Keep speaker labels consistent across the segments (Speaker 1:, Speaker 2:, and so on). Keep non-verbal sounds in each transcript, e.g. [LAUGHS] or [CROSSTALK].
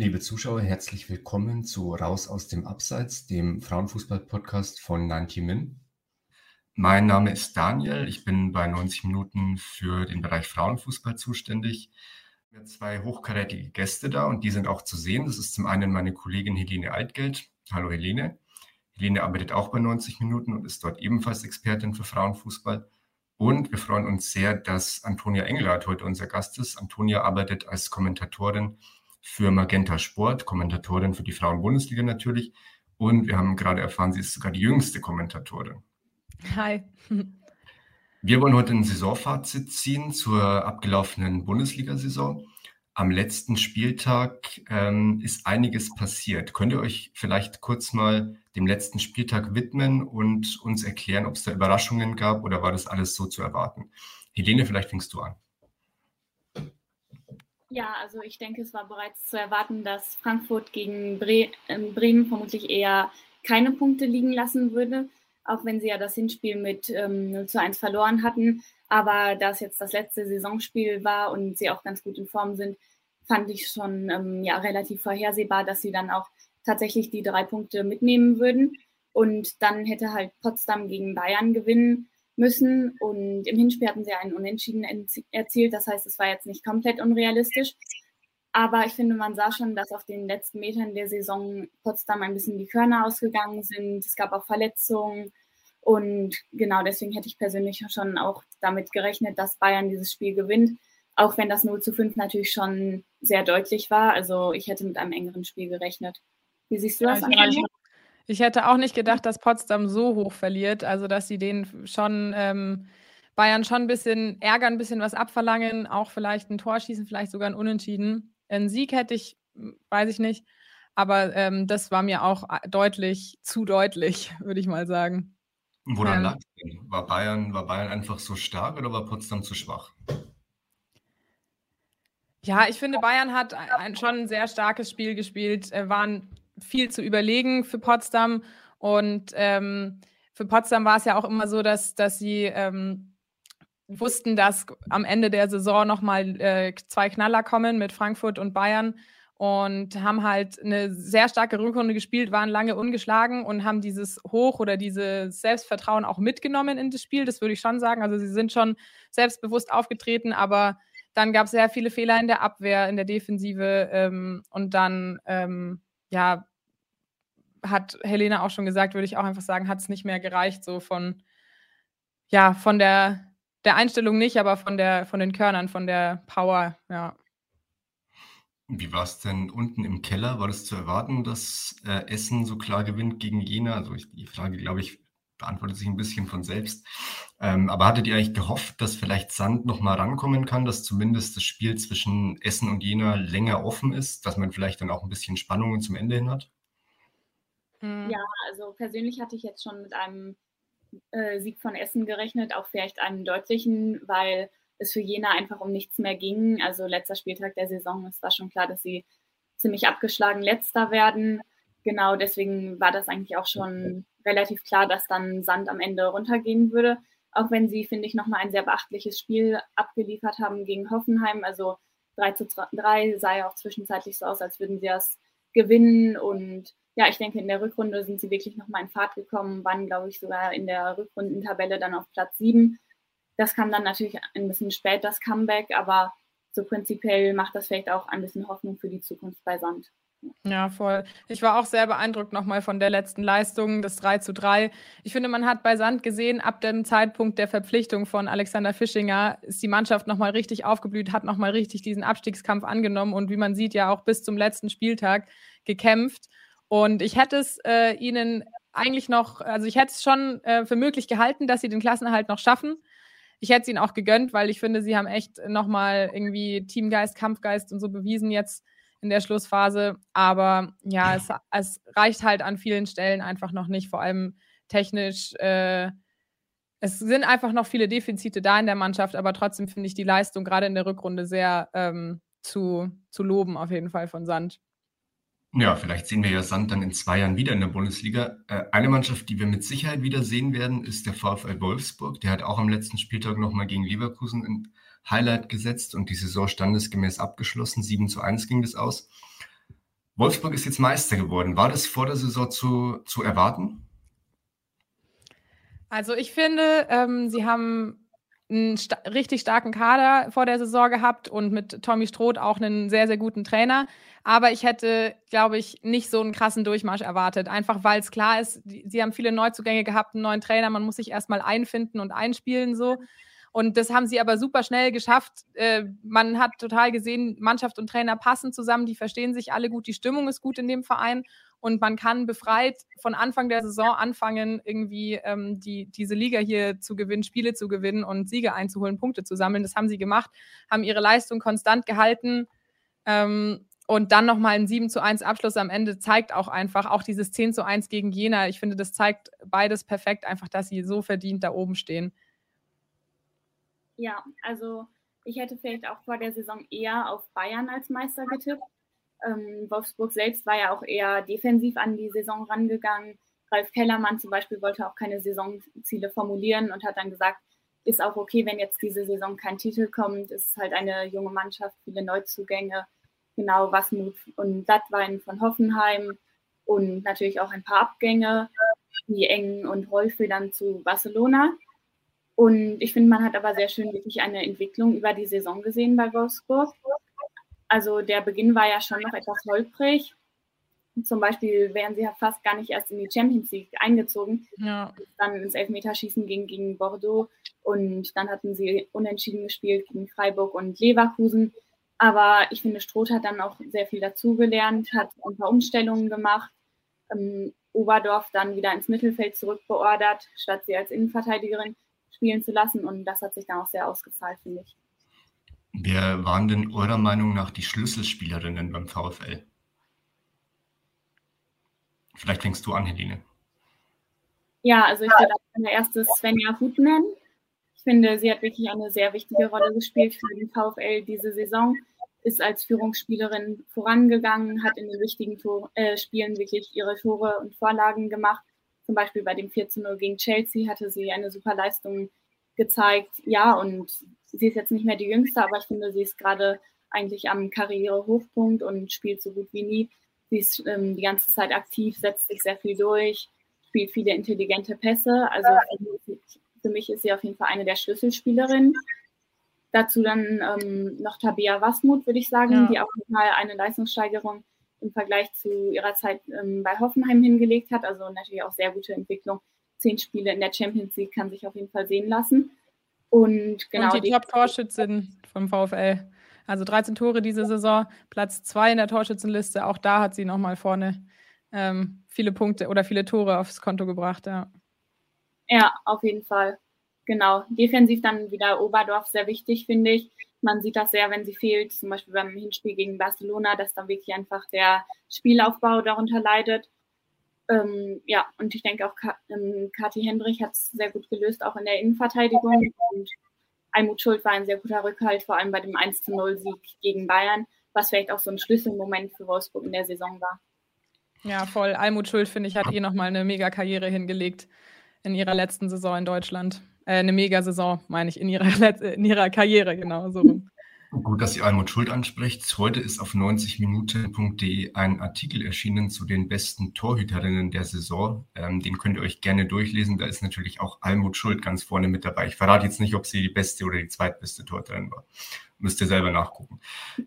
Speaker 1: Liebe Zuschauer, herzlich willkommen zu Raus aus dem Abseits, dem Frauenfußball-Podcast von 90 Min. Mein Name ist Daniel, ich bin bei 90 Minuten für den Bereich Frauenfußball zuständig. Wir haben zwei hochkarätige Gäste da und die sind auch zu sehen. Das ist zum einen meine Kollegin Helene Altgeld. Hallo Helene. Helene arbeitet auch bei 90 Minuten und ist dort ebenfalls Expertin für Frauenfußball. Und wir freuen uns sehr, dass Antonia Engelhardt heute unser Gast ist. Antonia arbeitet als Kommentatorin für Magenta Sport, Kommentatorin für die Frauen-Bundesliga natürlich. Und wir haben gerade erfahren, sie ist sogar die jüngste Kommentatorin.
Speaker 2: Hi.
Speaker 1: Wir wollen heute ein Saisonfazit ziehen zur abgelaufenen Bundesliga-Saison. Am letzten Spieltag ähm, ist einiges passiert. Könnt ihr euch vielleicht kurz mal dem letzten Spieltag widmen und uns erklären, ob es da Überraschungen gab oder war das alles so zu erwarten? Helene, vielleicht fängst du an.
Speaker 3: Ja, also ich denke, es war bereits zu erwarten, dass Frankfurt gegen Bre ähm, Bremen vermutlich eher keine Punkte liegen lassen würde, auch wenn sie ja das Hinspiel mit ähm, 0 zu 1 verloren hatten. Aber da es jetzt das letzte Saisonspiel war und sie auch ganz gut in Form sind, fand ich schon ähm, ja, relativ vorhersehbar, dass sie dann auch tatsächlich die drei Punkte mitnehmen würden. Und dann hätte halt Potsdam gegen Bayern gewinnen müssen. Und im Hinspiel hatten sie einen Unentschieden erzielt. Das heißt, es war jetzt nicht komplett unrealistisch. Aber ich finde, man sah schon, dass auf den letzten Metern der Saison Potsdam ein bisschen die Körner ausgegangen sind. Es gab auch Verletzungen. Und genau deswegen hätte ich persönlich schon auch damit gerechnet, dass Bayern dieses Spiel gewinnt. Auch wenn das 0 zu 5 natürlich schon sehr deutlich war. Also ich hätte mit einem engeren Spiel gerechnet. Wie siehst du das? Ja,
Speaker 2: ich, hätte auch nicht gedacht, dass Potsdam so hoch verliert, also dass sie den schon ähm, Bayern schon ein bisschen ärgern, ein bisschen was abverlangen, auch vielleicht ein Tor schießen, vielleicht sogar ein Unentschieden. Ein Sieg hätte ich, hm, weiß ich nicht, aber ähm, das war mir auch äh, deutlich, zu deutlich, [LAUGHS] würde ich mal sagen.
Speaker 1: Woran ähm, lag denn? War Bayern, war Bayern einfach so stark oder war Potsdam zu schwach?
Speaker 2: Ja, ich finde, Bayern hat ein, schon ein sehr starkes Spiel gespielt, äh, waren viel zu überlegen für Potsdam. Und ähm, für Potsdam war es ja auch immer so, dass, dass sie ähm, wussten, dass am Ende der Saison nochmal äh, zwei Knaller kommen mit Frankfurt und Bayern und haben halt eine sehr starke Rückrunde gespielt, waren lange ungeschlagen und haben dieses Hoch oder dieses Selbstvertrauen auch mitgenommen in das Spiel. Das würde ich schon sagen. Also sie sind schon selbstbewusst aufgetreten, aber dann gab es sehr viele Fehler in der Abwehr, in der Defensive ähm, und dann ähm, ja hat Helena auch schon gesagt, würde ich auch einfach sagen, hat es nicht mehr gereicht, so von, ja, von der, der Einstellung nicht, aber von der, von den Körnern, von der Power, ja.
Speaker 1: Wie war es denn unten im Keller? War das zu erwarten, dass äh, Essen so klar gewinnt gegen Jena? Also ich, die Frage, glaube ich, beantwortet sich ein bisschen von selbst. Ähm, aber hattet ihr eigentlich gehofft, dass vielleicht Sand nochmal rankommen kann, dass zumindest das Spiel zwischen Essen und Jena länger offen ist, dass man vielleicht dann auch ein bisschen Spannungen zum Ende hin hat?
Speaker 3: Mhm. Ja, also persönlich hatte ich jetzt schon mit einem äh, Sieg von Essen gerechnet, auch vielleicht einem deutlichen, weil es für Jena einfach um nichts mehr ging. Also letzter Spieltag der Saison, es war schon klar, dass sie ziemlich abgeschlagen letzter werden. Genau, deswegen war das eigentlich auch schon relativ klar, dass dann Sand am Ende runtergehen würde. Auch wenn sie, finde ich, nochmal ein sehr beachtliches Spiel abgeliefert haben gegen Hoffenheim. Also 3 zu 3 sah ja auch zwischenzeitlich so aus, als würden sie das gewinnen. Und ja, ich denke, in der Rückrunde sind sie wirklich nochmal in Fahrt gekommen, waren, glaube ich, sogar in der Rückrundentabelle dann auf Platz 7. Das kam dann natürlich ein bisschen spät, das Comeback, aber so prinzipiell macht das vielleicht auch ein bisschen Hoffnung für die Zukunft bei Sand.
Speaker 2: Ja, voll. Ich war auch sehr beeindruckt nochmal von der letzten Leistung, das 3 zu 3. Ich finde, man hat bei Sand gesehen, ab dem Zeitpunkt der Verpflichtung von Alexander Fischinger ist die Mannschaft nochmal richtig aufgeblüht, hat nochmal richtig diesen Abstiegskampf angenommen und wie man sieht, ja auch bis zum letzten Spieltag gekämpft. Und ich hätte es äh, ihnen eigentlich noch, also ich hätte es schon äh, für möglich gehalten, dass sie den Klassenerhalt noch schaffen ich hätte es ihnen auch gegönnt, weil ich finde, sie haben echt nochmal irgendwie Teamgeist, Kampfgeist und so bewiesen jetzt in der Schlussphase. Aber ja, es, es reicht halt an vielen Stellen einfach noch nicht, vor allem technisch. Äh, es sind einfach noch viele Defizite da in der Mannschaft, aber trotzdem finde ich die Leistung gerade in der Rückrunde sehr ähm, zu, zu loben, auf jeden Fall von Sand.
Speaker 1: Ja, vielleicht sehen wir ja Sand dann in zwei Jahren wieder in der Bundesliga. Äh, eine Mannschaft, die wir mit Sicherheit wieder sehen werden, ist der VfL Wolfsburg. Der hat auch am letzten Spieltag nochmal gegen Leverkusen ein Highlight gesetzt und die Saison standesgemäß abgeschlossen. 7 zu 1 ging das aus. Wolfsburg ist jetzt Meister geworden. War das vor der Saison zu, zu erwarten?
Speaker 2: Also ich finde, ähm, sie haben einen sta richtig starken Kader vor der Saison gehabt und mit Tommy Stroth auch einen sehr, sehr guten Trainer. Aber ich hätte, glaube ich, nicht so einen krassen Durchmarsch erwartet. Einfach weil es klar ist, die, sie haben viele Neuzugänge gehabt, einen neuen Trainer, man muss sich erstmal einfinden und einspielen so. Und das haben sie aber super schnell geschafft. Äh, man hat total gesehen, Mannschaft und Trainer passen zusammen, die verstehen sich alle gut, die Stimmung ist gut in dem Verein und man kann befreit von Anfang der Saison anfangen, irgendwie ähm, die, diese Liga hier zu gewinnen, Spiele zu gewinnen und Siege einzuholen, Punkte zu sammeln. Das haben sie gemacht, haben ihre Leistung konstant gehalten. Ähm, und dann nochmal ein 7 zu 1 Abschluss am Ende zeigt auch einfach, auch dieses 10 zu 1 gegen Jena. Ich finde, das zeigt beides perfekt, einfach, dass sie so verdient da oben stehen.
Speaker 3: Ja, also ich hätte vielleicht auch vor der Saison eher auf Bayern als Meister getippt. Ähm, Wolfsburg selbst war ja auch eher defensiv an die Saison rangegangen. Ralf Kellermann zum Beispiel wollte auch keine Saisonziele formulieren und hat dann gesagt, ist auch okay, wenn jetzt diese Saison kein Titel kommt. Es ist halt eine junge Mannschaft, viele Neuzugänge. Genau, Wasmut und Blattwein von Hoffenheim und natürlich auch ein paar Abgänge, wie Eng und Rolfe dann zu Barcelona. Und ich finde, man hat aber sehr schön wirklich eine Entwicklung über die Saison gesehen bei Wolfsburg. Also der Beginn war ja schon noch etwas holprig. Zum Beispiel wären sie ja fast gar nicht erst in die Champions League eingezogen. Ja. Dann ins Elfmeterschießen gegen, gegen Bordeaux und dann hatten sie unentschieden gespielt gegen Freiburg und Leverkusen. Aber ich finde, Stroth hat dann auch sehr viel dazugelernt, hat ein paar Umstellungen gemacht. Ähm, Oberdorf dann wieder ins Mittelfeld zurückbeordert, statt sie als Innenverteidigerin spielen zu lassen. Und das hat sich dann auch sehr ausgezahlt, finde ich.
Speaker 1: Wer waren denn eurer Meinung nach die Schlüsselspielerinnen beim VfL? Vielleicht fängst du an, Helene.
Speaker 3: Ja, also ich würde als erstes Svenja Hut nennen. Ich finde, sie hat wirklich eine sehr wichtige Rolle gespielt für den VfL diese Saison. Ist als Führungsspielerin vorangegangen, hat in den wichtigen Tor äh, Spielen wirklich ihre Tore und Vorlagen gemacht zum Beispiel bei dem 14-0 gegen Chelsea hatte sie eine super Leistung gezeigt. Ja, und sie ist jetzt nicht mehr die Jüngste, aber ich finde, sie ist gerade eigentlich am Karrierehochpunkt und spielt so gut wie nie. Sie ist ähm, die ganze Zeit aktiv, setzt sich sehr viel durch, spielt viele intelligente Pässe. Also für mich ist sie auf jeden Fall eine der Schlüsselspielerinnen. Dazu dann ähm, noch Tabea Wasmut, würde ich sagen, ja. die auch mal eine Leistungssteigerung im Vergleich zu ihrer Zeit ähm, bei Hoffenheim hingelegt hat. Also natürlich auch sehr gute Entwicklung. Zehn Spiele in der Champions League kann sich auf jeden Fall sehen lassen. Und genau.
Speaker 2: Und die, Top-Torschützin vom VfL. Also 13 Tore diese Saison, Platz 2 in der Torschützenliste. Auch da hat sie nochmal vorne ähm, viele Punkte oder viele Tore aufs Konto gebracht. Ja.
Speaker 3: ja, auf jeden Fall. Genau. Defensiv dann wieder Oberdorf sehr wichtig, finde ich. Man sieht das sehr, wenn sie fehlt, zum Beispiel beim Hinspiel gegen Barcelona, dass dann wirklich einfach der Spielaufbau darunter leidet. Ähm, ja, und ich denke auch, ähm, Kathi Hendrich hat es sehr gut gelöst, auch in der Innenverteidigung. Und Almut Schuld war ein sehr guter Rückhalt, vor allem bei dem 1 0 Sieg gegen Bayern, was vielleicht auch so ein Schlüsselmoment für Wolfsburg in der Saison war.
Speaker 2: Ja, voll. Almut Schuld, finde ich, hat eh nochmal eine mega Karriere hingelegt in ihrer letzten Saison in Deutschland. Äh, eine Mega-Saison, meine ich, in ihrer, [LAUGHS] in ihrer Karriere, genau so.
Speaker 1: Gut, dass ihr Almut Schuld anspricht. Heute ist auf 90minuten.de ein Artikel erschienen zu den besten Torhüterinnen der Saison. Ähm, den könnt ihr euch gerne durchlesen. Da ist natürlich auch Almut Schuld ganz vorne mit dabei. Ich verrate jetzt nicht, ob sie die beste oder die zweitbeste Torhüterin war. Müsst ihr selber nachgucken.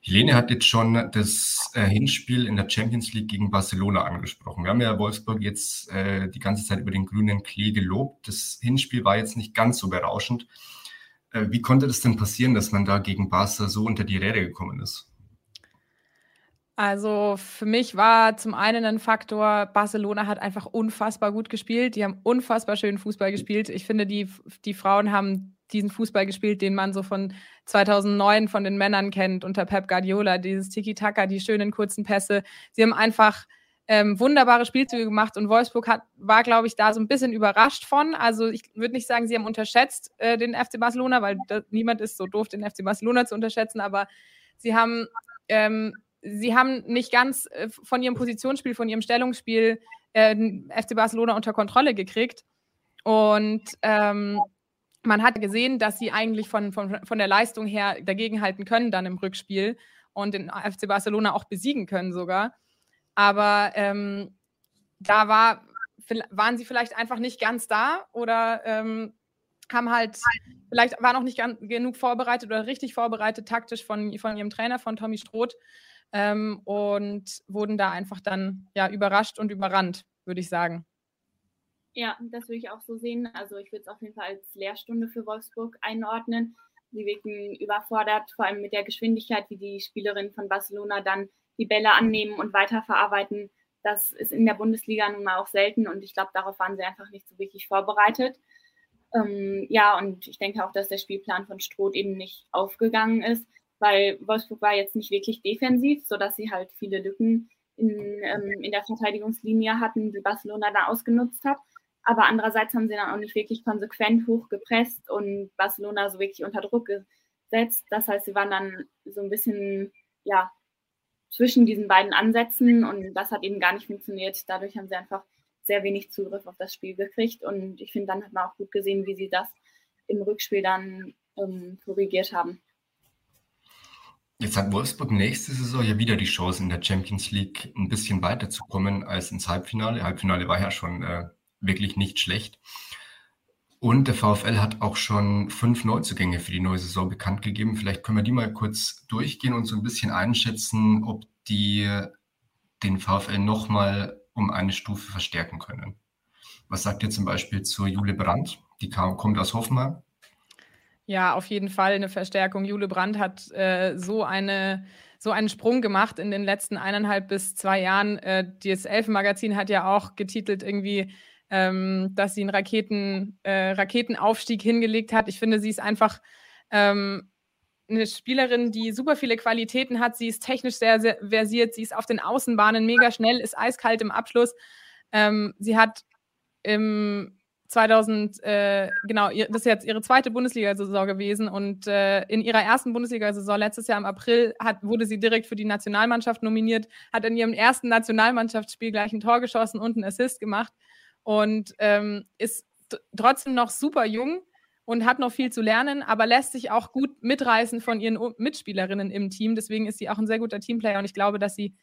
Speaker 1: Helene hat jetzt schon das äh, Hinspiel in der Champions League gegen Barcelona angesprochen. Wir haben ja Wolfsburg jetzt äh, die ganze Zeit über den grünen Klee gelobt. Das Hinspiel war jetzt nicht ganz so berauschend. Äh, wie konnte das denn passieren, dass man da gegen Barca so unter die Räder gekommen ist?
Speaker 2: Also für mich war zum einen ein Faktor, Barcelona hat einfach unfassbar gut gespielt. Die haben unfassbar schön Fußball gespielt. Ich finde, die, die Frauen haben diesen Fußball gespielt, den man so von 2009 von den Männern kennt, unter Pep Guardiola. Dieses Tiki-Taka, die schönen kurzen Pässe. Sie haben einfach ähm, wunderbare Spielzüge gemacht und Wolfsburg hat, war, glaube ich, da so ein bisschen überrascht von. Also ich würde nicht sagen, sie haben unterschätzt äh, den FC Barcelona, weil da, niemand ist so doof, den FC Barcelona zu unterschätzen, aber sie haben, ähm, sie haben nicht ganz äh, von ihrem Positionsspiel, von ihrem Stellungsspiel äh, FC Barcelona unter Kontrolle gekriegt. Und ähm, man hat gesehen, dass sie eigentlich von, von, von der Leistung her dagegenhalten können dann im Rückspiel und den FC Barcelona auch besiegen können sogar. Aber ähm, da war, waren sie vielleicht einfach nicht ganz da oder ähm, haben halt, vielleicht war noch nicht ganz, genug vorbereitet oder richtig vorbereitet taktisch von, von ihrem Trainer, von Tommy Stroth ähm, und wurden da einfach dann ja überrascht und überrannt, würde ich sagen.
Speaker 3: Ja, das würde ich auch so sehen. Also ich würde es auf jeden Fall als Lehrstunde für Wolfsburg einordnen. Sie wirken überfordert, vor allem mit der Geschwindigkeit, wie die Spielerinnen von Barcelona dann die Bälle annehmen und weiterverarbeiten. Das ist in der Bundesliga nun mal auch selten und ich glaube, darauf waren sie einfach nicht so wirklich vorbereitet. Ähm, ja, und ich denke auch, dass der Spielplan von Stroth eben nicht aufgegangen ist, weil Wolfsburg war jetzt nicht wirklich defensiv, sodass sie halt viele Lücken in, ähm, in der Verteidigungslinie hatten, die Barcelona da ausgenutzt hat. Aber andererseits haben sie dann auch nicht wirklich konsequent hochgepresst und Barcelona so wirklich unter Druck gesetzt. Das heißt, sie waren dann so ein bisschen ja, zwischen diesen beiden Ansätzen und das hat eben gar nicht funktioniert. Dadurch haben sie einfach sehr wenig Zugriff auf das Spiel gekriegt und ich finde, dann hat man auch gut gesehen, wie sie das im Rückspiel dann ähm, korrigiert haben.
Speaker 1: Jetzt hat Wolfsburg nächste Saison ja wieder die Chance, in der Champions League ein bisschen weiterzukommen als ins Halbfinale. Halbfinale war ja schon äh, wirklich nicht schlecht. Und der VfL hat auch schon fünf Neuzugänge für die neue Saison bekannt gegeben. Vielleicht können wir die mal kurz durchgehen und so ein bisschen einschätzen, ob die den VfL nochmal um eine Stufe verstärken können. Was sagt ihr zum Beispiel zur Jule Brandt? Die kam, kommt aus Hoffenheim.
Speaker 2: Ja, auf jeden Fall eine Verstärkung. Jule Brandt hat äh, so, eine, so einen Sprung gemacht in den letzten eineinhalb bis zwei Jahren. Äh, das Elfenmagazin hat ja auch getitelt irgendwie ähm, dass sie einen Raketen, äh, Raketenaufstieg hingelegt hat. Ich finde, sie ist einfach ähm, eine Spielerin, die super viele Qualitäten hat. Sie ist technisch sehr, sehr versiert. Sie ist auf den Außenbahnen mega schnell, ist eiskalt im Abschluss. Ähm, sie hat im 2000, äh, genau, das ist jetzt ihre zweite Bundesliga-Saison gewesen und äh, in ihrer ersten Bundesliga-Saison letztes Jahr im April hat, wurde sie direkt für die Nationalmannschaft nominiert, hat in ihrem ersten Nationalmannschaftsspiel gleich ein Tor geschossen und einen Assist gemacht und ähm, ist trotzdem noch super jung und hat noch viel zu lernen, aber lässt sich auch gut mitreißen von ihren Mitspielerinnen im Team. Deswegen ist sie auch ein sehr guter Teamplayer und ich glaube, dass sie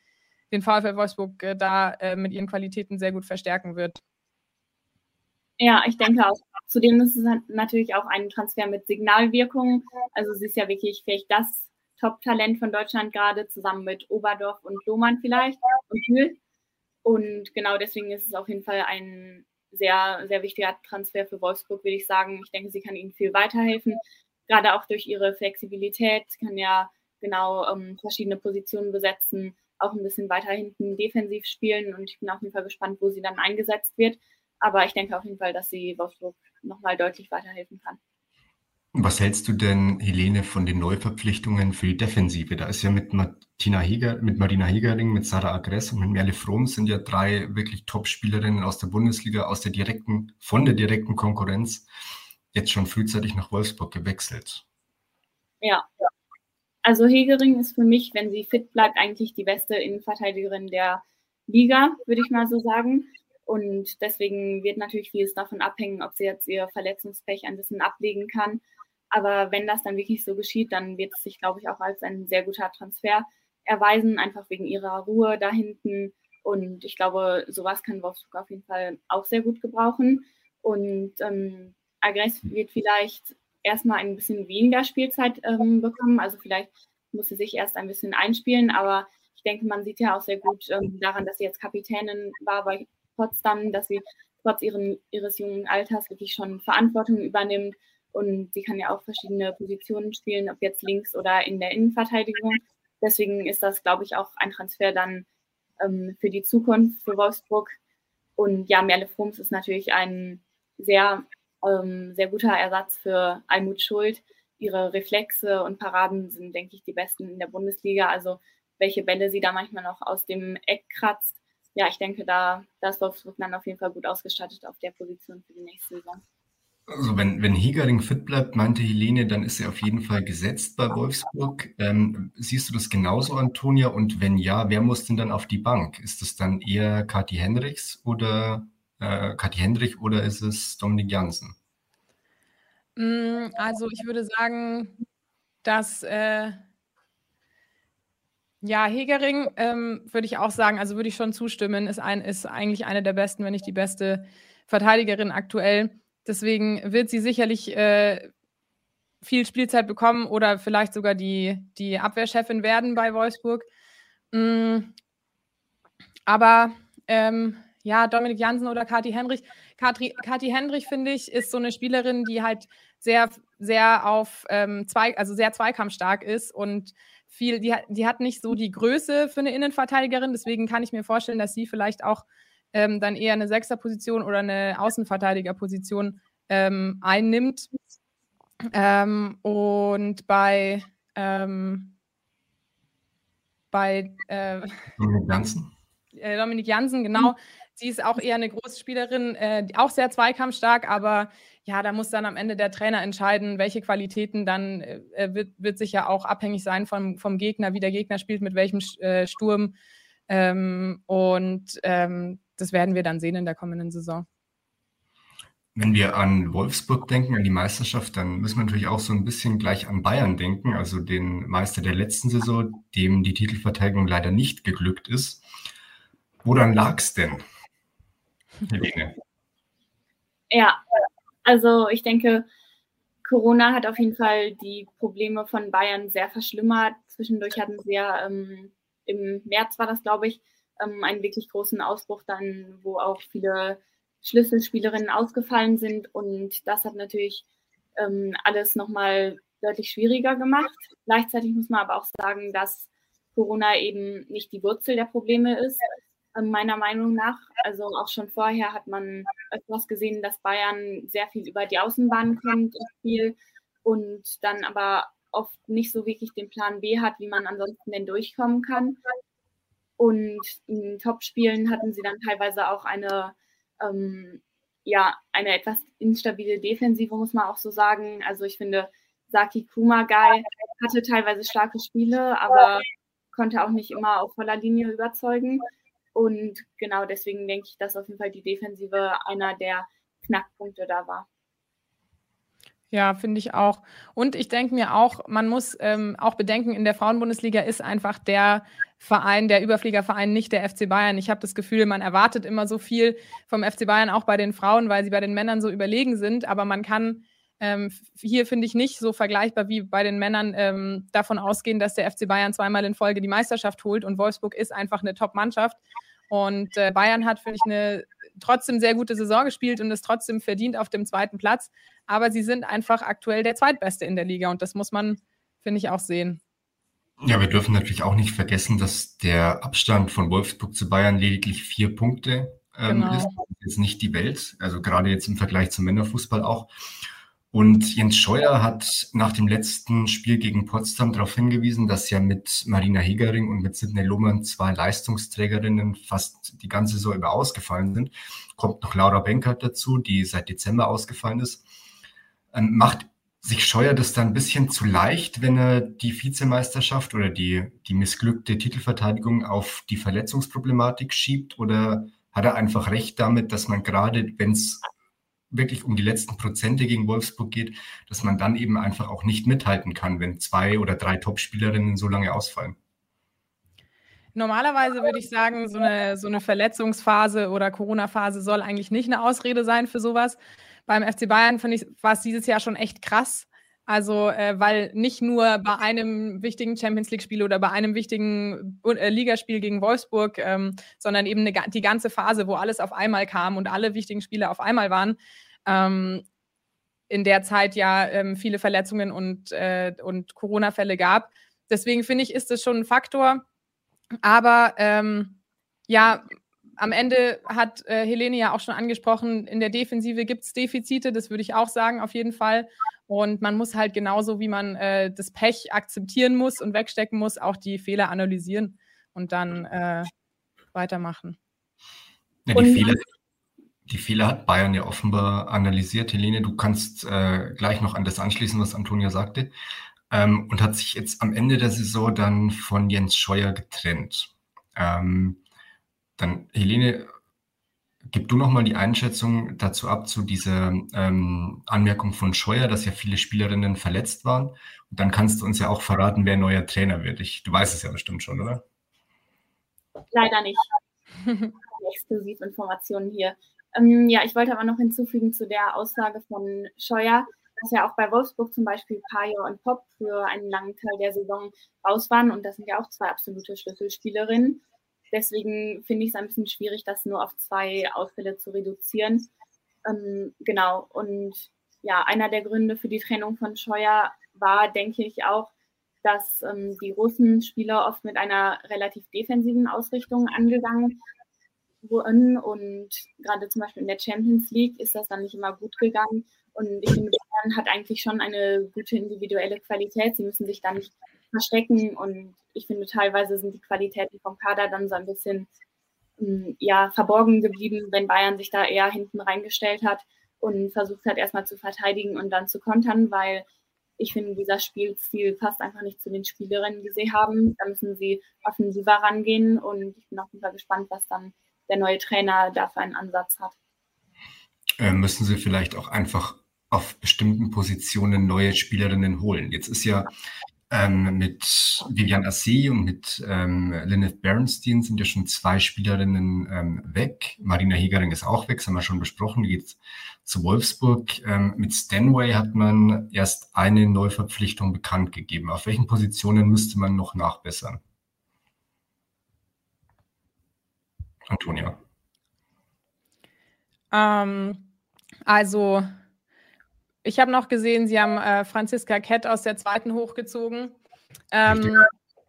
Speaker 2: den VfL Wolfsburg äh, da äh, mit ihren Qualitäten sehr gut verstärken wird.
Speaker 3: Ja, ich denke auch. Zudem ist es natürlich auch ein Transfer mit Signalwirkung. Also sie ist ja wirklich vielleicht das Top-Talent von Deutschland gerade, zusammen mit Oberdorf und Lohmann vielleicht und Hühl. Und genau deswegen ist es auf jeden Fall ein sehr, sehr wichtiger Transfer für Wolfsburg, würde ich sagen. Ich denke, sie kann ihnen viel weiterhelfen. Gerade auch durch ihre Flexibilität kann ja genau ähm, verschiedene Positionen besetzen, auch ein bisschen weiter hinten defensiv spielen und ich bin auf jeden Fall gespannt, wo sie dann eingesetzt wird. Aber ich denke auf jeden Fall, dass sie Wolfsburg nochmal deutlich weiterhelfen kann.
Speaker 1: Was hältst du denn, Helene, von den Neuverpflichtungen für die Defensive? Da ist ja mit Martina Heger, mit Marina Hegering, mit Sarah Agress und mit Merle Fromm sind ja drei wirklich Top-Spielerinnen aus der Bundesliga, aus der direkten, von der direkten Konkurrenz jetzt schon frühzeitig nach Wolfsburg gewechselt.
Speaker 3: Ja, also Hegering ist für mich, wenn sie fit bleibt, eigentlich die beste Innenverteidigerin der Liga, würde ich mal so sagen. Und deswegen wird natürlich vieles davon abhängen, ob sie jetzt ihr Verletzungspech ein bisschen ablegen kann. Aber wenn das dann wirklich so geschieht, dann wird es sich, glaube ich, auch als ein sehr guter Transfer erweisen, einfach wegen ihrer Ruhe da hinten. Und ich glaube, sowas kann Wolfsburg auf jeden Fall auch sehr gut gebrauchen. Und ähm, Agress wird vielleicht erstmal ein bisschen weniger Spielzeit ähm, bekommen. Also vielleicht muss sie sich erst ein bisschen einspielen, aber ich denke, man sieht ja auch sehr gut ähm, daran, dass sie jetzt Kapitänin war bei Potsdam, dass sie trotz ihren, ihres jungen Alters wirklich schon Verantwortung übernimmt und sie kann ja auch verschiedene Positionen spielen, ob jetzt links oder in der Innenverteidigung. Deswegen ist das, glaube ich, auch ein Transfer dann ähm, für die Zukunft für Wolfsburg. Und ja, Merle Frums ist natürlich ein sehr, ähm, sehr guter Ersatz für Almut Schuld. Ihre Reflexe und Paraden sind, denke ich, die besten in der Bundesliga. Also welche Bälle sie da manchmal noch aus dem Eck kratzt, ja, ich denke, da, da ist Wolfsburg dann auf jeden Fall gut ausgestattet auf der Position für die nächste Saison.
Speaker 1: Also wenn, wenn Hegering fit bleibt, meinte Helene, dann ist er auf jeden Fall gesetzt bei Wolfsburg. Ähm, siehst du das genauso, Antonia? Und wenn ja, wer muss denn dann auf die Bank? Ist es dann eher Kathi Henrichs oder äh, Kathi Hendrich oder ist es Dominik Jansen?
Speaker 2: Mm, also ich würde sagen, dass äh, ja, Hegering ähm, würde ich auch sagen, also würde ich schon zustimmen, ist, ein, ist eigentlich eine der besten, wenn nicht die beste Verteidigerin aktuell. Deswegen wird sie sicherlich äh, viel Spielzeit bekommen oder vielleicht sogar die, die Abwehrchefin werden bei Wolfsburg. Mm, aber ähm, ja, Dominik Jansen oder Kathi Henrich. Kathi, Kathi Henrich, finde ich, ist so eine Spielerin, die halt sehr, sehr auf ähm, zwei, also sehr zweikampfstark ist und viel, die, die hat nicht so die Größe für eine Innenverteidigerin, deswegen kann ich mir vorstellen, dass sie vielleicht auch ähm, dann eher eine Sechserposition oder eine Außenverteidigerposition ähm, einnimmt. Ähm, und bei, ähm, bei äh, Dominik Jansen. [LAUGHS] Äh, Dominik Jansen, genau. Sie ist auch eher eine große Spielerin, äh, auch sehr zweikampfstark, aber ja, da muss dann am Ende der Trainer entscheiden, welche Qualitäten dann äh, äh wird, wird sicher auch abhängig sein vom, vom Gegner, wie der Gegner spielt, mit welchem äh, Sturm. Ähm, und ähm, das werden wir dann sehen in der kommenden Saison.
Speaker 1: Wenn wir an Wolfsburg denken, an die Meisterschaft, dann müssen wir natürlich auch so ein bisschen gleich an Bayern denken, also den Meister der letzten Saison, dem die Titelverteidigung leider nicht geglückt ist. Woran lag es denn, Helene?
Speaker 3: Ja, also ich denke, Corona hat auf jeden Fall die Probleme von Bayern sehr verschlimmert. Zwischendurch hatten sie ja ähm, im März war das, glaube ich, ähm, einen wirklich großen Ausbruch dann, wo auch viele Schlüsselspielerinnen ausgefallen sind. Und das hat natürlich ähm, alles nochmal deutlich schwieriger gemacht. Gleichzeitig muss man aber auch sagen, dass Corona eben nicht die Wurzel der Probleme ist, ähm, meiner Meinung nach. Also auch schon vorher hat man etwas gesehen, dass Bayern sehr viel über die Außenbahn kommt im Spiel und dann aber oft nicht so wirklich den Plan B hat, wie man ansonsten denn durchkommen kann. Und in Topspielen hatten sie dann teilweise auch eine, ähm, ja, eine etwas instabile Defensive, muss man auch so sagen. Also ich finde, Saki Kumagai hatte teilweise starke Spiele, aber konnte auch nicht immer auf voller Linie überzeugen. Und genau deswegen denke ich, dass auf jeden Fall die Defensive einer der Knackpunkte da war.
Speaker 2: Ja, finde ich auch. Und ich denke mir auch, man muss ähm, auch bedenken, in der Frauenbundesliga ist einfach der Verein, der Überfliegerverein, nicht der FC Bayern. Ich habe das Gefühl, man erwartet immer so viel vom FC Bayern, auch bei den Frauen, weil sie bei den Männern so überlegen sind. Aber man kann ähm, hier, finde ich, nicht so vergleichbar wie bei den Männern ähm, davon ausgehen, dass der FC Bayern zweimal in Folge die Meisterschaft holt und Wolfsburg ist einfach eine Top-Mannschaft. Und äh, Bayern hat, finde ich, eine trotzdem sehr gute Saison gespielt und ist trotzdem verdient auf dem zweiten Platz. Aber sie sind einfach aktuell der Zweitbeste in der Liga und das muss man, finde ich, auch sehen.
Speaker 1: Ja, wir dürfen natürlich auch nicht vergessen, dass der Abstand von Wolfsburg zu Bayern lediglich vier Punkte ähm, genau. ist. Das ist jetzt nicht die Welt, also gerade jetzt im Vergleich zum Männerfußball auch. Und Jens Scheuer hat nach dem letzten Spiel gegen Potsdam darauf hingewiesen, dass ja mit Marina Hegering und mit Sidney Lohmann zwei Leistungsträgerinnen fast die ganze Saison über ausgefallen sind. Kommt noch Laura Benkert dazu, die seit Dezember ausgefallen ist. Ähm, macht sich Scheuer das dann ein bisschen zu leicht, wenn er die Vizemeisterschaft oder die, die missglückte Titelverteidigung auf die Verletzungsproblematik schiebt? Oder hat er einfach recht damit, dass man gerade, wenn es wirklich um die letzten Prozente gegen Wolfsburg geht, dass man dann eben einfach auch nicht mithalten kann, wenn zwei oder drei Topspielerinnen so lange ausfallen.
Speaker 2: Normalerweise würde ich sagen, so eine, so eine Verletzungsphase oder Corona-Phase soll eigentlich nicht eine Ausrede sein für sowas. Beim FC Bayern finde ich, war es dieses Jahr schon echt krass. Also, äh, weil nicht nur bei einem wichtigen Champions League-Spiel oder bei einem wichtigen äh, Ligaspiel gegen Wolfsburg, ähm, sondern eben eine, die ganze Phase, wo alles auf einmal kam und alle wichtigen Spiele auf einmal waren, ähm, in der Zeit ja ähm, viele Verletzungen und, äh, und Corona-Fälle gab. Deswegen finde ich, ist das schon ein Faktor. Aber ähm, ja, am Ende hat äh, Helene ja auch schon angesprochen, in der Defensive gibt es Defizite, das würde ich auch sagen, auf jeden Fall. Und man muss halt genauso, wie man äh, das Pech akzeptieren muss und wegstecken muss, auch die Fehler analysieren und dann äh, weitermachen.
Speaker 1: Ja, die, Fehler, die Fehler hat Bayern ja offenbar analysiert. Helene, du kannst äh, gleich noch an das anschließen, was Antonia sagte. Ähm, und hat sich jetzt am Ende der Saison dann von Jens Scheuer getrennt. Ähm, dann, Helene, gib du nochmal die Einschätzung dazu ab, zu dieser ähm, Anmerkung von Scheuer, dass ja viele Spielerinnen verletzt waren. Und dann kannst du uns ja auch verraten, wer neuer Trainer wird. Ich, du weißt es ja bestimmt schon, oder?
Speaker 3: Leider nicht. [LAUGHS] Exklusivinformationen hier. Ähm, ja, ich wollte aber noch hinzufügen zu der Aussage von Scheuer, dass ja auch bei Wolfsburg zum Beispiel Pajo und Pop für einen langen Teil der Saison raus waren. Und das sind ja auch zwei absolute Schlüsselspielerinnen. Deswegen finde ich es ein bisschen schwierig, das nur auf zwei Ausfälle zu reduzieren. Ähm, genau. Und ja, einer der Gründe für die Trennung von Scheuer war, denke ich, auch, dass ähm, die russen Spieler oft mit einer relativ defensiven Ausrichtung angegangen wurden. Und gerade zum Beispiel in der Champions League ist das dann nicht immer gut gegangen. Und ich finde, Bayern hat eigentlich schon eine gute individuelle Qualität. Sie müssen sich da nicht verstecken. Und ich finde, teilweise sind die Qualitäten vom Kader dann so ein bisschen hm, ja, verborgen geblieben, wenn Bayern sich da eher hinten reingestellt hat und versucht hat, erstmal zu verteidigen und dann zu kontern, weil ich finde, dieser Spielstil passt einfach nicht zu den Spielerinnen, die sie haben. Da müssen sie offensiver rangehen und ich bin auch super gespannt, was dann der neue Trainer da für einen Ansatz hat.
Speaker 1: Äh, müssen sie vielleicht auch einfach auf bestimmten Positionen neue Spielerinnen holen. Jetzt ist ja ähm, mit Vivian Assi und mit ähm, Lynette Bernstein sind ja schon zwei Spielerinnen ähm, weg. Marina Hegering ist auch weg, das haben wir schon besprochen, die geht zu Wolfsburg. Ähm, mit Stanway hat man erst eine Neuverpflichtung bekannt gegeben. Auf welchen Positionen müsste man noch nachbessern? Antonia.
Speaker 2: Ähm, also ich habe noch gesehen, Sie haben äh, Franziska Kett aus der zweiten hochgezogen. Ähm,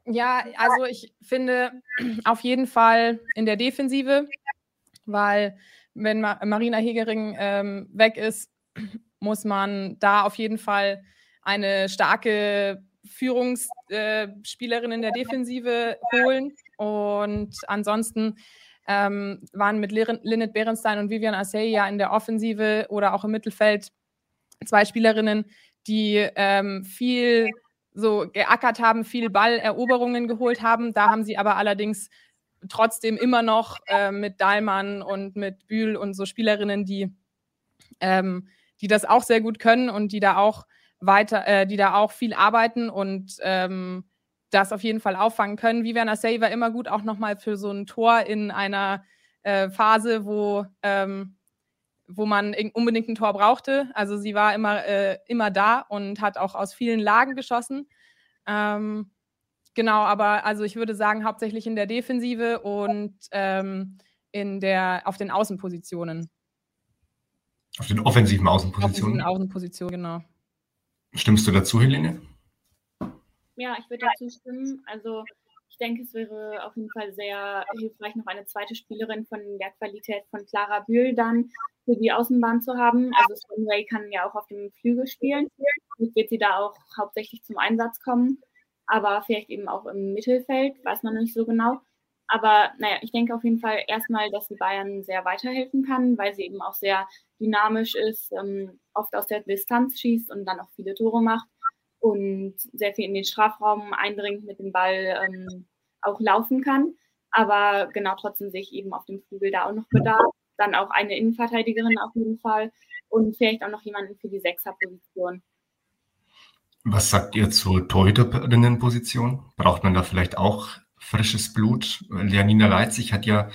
Speaker 2: ja, also ich finde auf jeden Fall in der Defensive, weil wenn Ma Marina Hegering ähm, weg ist, muss man da auf jeden Fall eine starke Führungsspielerin äh, in der Defensive holen. Und ansonsten ähm, waren mit Lynette Berenstein und Vivian Assey ja in der Offensive oder auch im Mittelfeld zwei Spielerinnen, die ähm, viel so geackert haben, viel Balleroberungen geholt haben. Da haben sie aber allerdings trotzdem immer noch äh, mit Dahlmann und mit Bühl und so Spielerinnen, die, ähm, die das auch sehr gut können und die da auch weiter, äh, die da auch viel arbeiten und ähm, das auf jeden Fall auffangen können. Vivian Assay war immer gut, auch nochmal für so ein Tor in einer äh, Phase, wo ähm, wo man unbedingt ein Tor brauchte. Also sie war immer, äh, immer da und hat auch aus vielen Lagen geschossen. Ähm, genau, aber also ich würde sagen, hauptsächlich in der Defensive und ähm, in der, auf den Außenpositionen.
Speaker 1: Auf den offensiven Außenpositionen? Auf den
Speaker 2: Außenpositionen, genau.
Speaker 1: Stimmst du dazu, Helene?
Speaker 3: Ja, ich würde dazu stimmen. Also ich denke, es wäre auf jeden Fall sehr hilfreich, noch eine zweite Spielerin von der Qualität von Clara Bühl dann für die Außenbahn zu haben. Also Stoneway kann ja auch auf dem Flügel spielen. Jetzt wird sie da auch hauptsächlich zum Einsatz kommen, aber vielleicht eben auch im Mittelfeld, weiß man noch nicht so genau. Aber naja, ich denke auf jeden Fall erstmal, dass sie Bayern sehr weiterhelfen kann, weil sie eben auch sehr dynamisch ist, ähm, oft aus der Distanz schießt und dann auch viele Tore macht und sehr viel in den Strafraum eindringt mit dem Ball ähm, auch laufen kann. Aber genau trotzdem sehe ich eben auf dem Flügel da auch noch Bedarf. Dann auch eine Innenverteidigerin auf jeden Fall und vielleicht auch noch jemanden für die Sechserposition.
Speaker 1: Was sagt ihr zur Torhüterinnenposition? Braucht man da vielleicht auch frisches Blut? Leonina Leipzig hat ja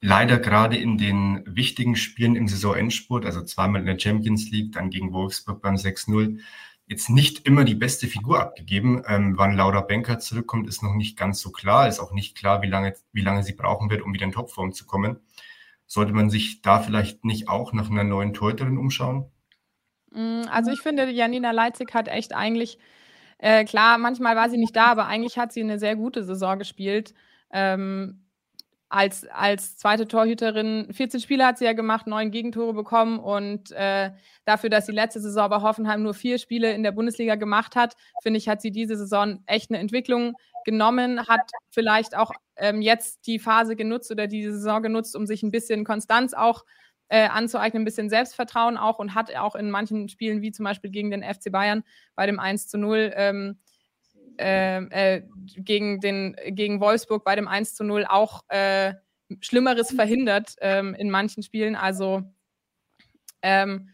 Speaker 1: leider gerade in den wichtigen Spielen im Saisonendspurt, also zweimal in der Champions League, dann gegen Wolfsburg beim 6-0, jetzt nicht immer die beste Figur abgegeben. Ähm, wann Laura Benker zurückkommt, ist noch nicht ganz so klar. Ist auch nicht klar, wie lange, wie lange sie brauchen wird, um wieder in Topform zu kommen. Sollte man sich da vielleicht nicht auch nach einer neuen Torhüterin umschauen?
Speaker 2: Mm, also ich finde, Janina Leitzig hat echt eigentlich, äh, klar, manchmal war sie nicht da, aber eigentlich hat sie eine sehr gute Saison gespielt. Ähm, als, als zweite Torhüterin. 14 Spiele hat sie ja gemacht, neun Gegentore bekommen und äh, dafür, dass sie letzte Saison bei Hoffenheim nur vier Spiele in der Bundesliga gemacht hat, finde ich, hat sie diese Saison echt eine Entwicklung genommen, hat vielleicht auch ähm, jetzt die Phase genutzt oder diese Saison genutzt, um sich ein bisschen Konstanz auch äh, anzueignen, ein bisschen Selbstvertrauen auch und hat auch in manchen Spielen, wie zum Beispiel gegen den FC Bayern bei dem 1 zu 0, ähm, ähm, äh, gegen, den, gegen Wolfsburg bei dem 1 zu 0 auch äh, Schlimmeres verhindert ähm, in manchen Spielen. Also ähm,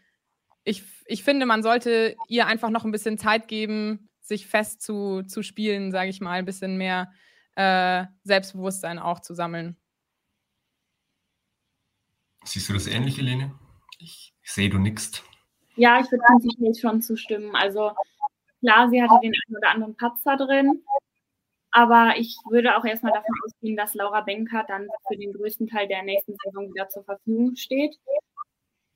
Speaker 2: ich, ich finde, man sollte ihr einfach noch ein bisschen Zeit geben, sich fest zu, zu spielen, sage ich mal, ein bisschen mehr äh, Selbstbewusstsein auch zu sammeln.
Speaker 1: Siehst du das ähnlich, Helene? Ich, ich sehe, du nickst.
Speaker 3: Ja, ich würde prinzipiell schon zustimmen. Also Klar, sie hatte den einen oder anderen Patzer drin, aber ich würde auch erstmal davon ausgehen, dass Laura Benker dann für den größten Teil der nächsten Saison wieder zur Verfügung steht.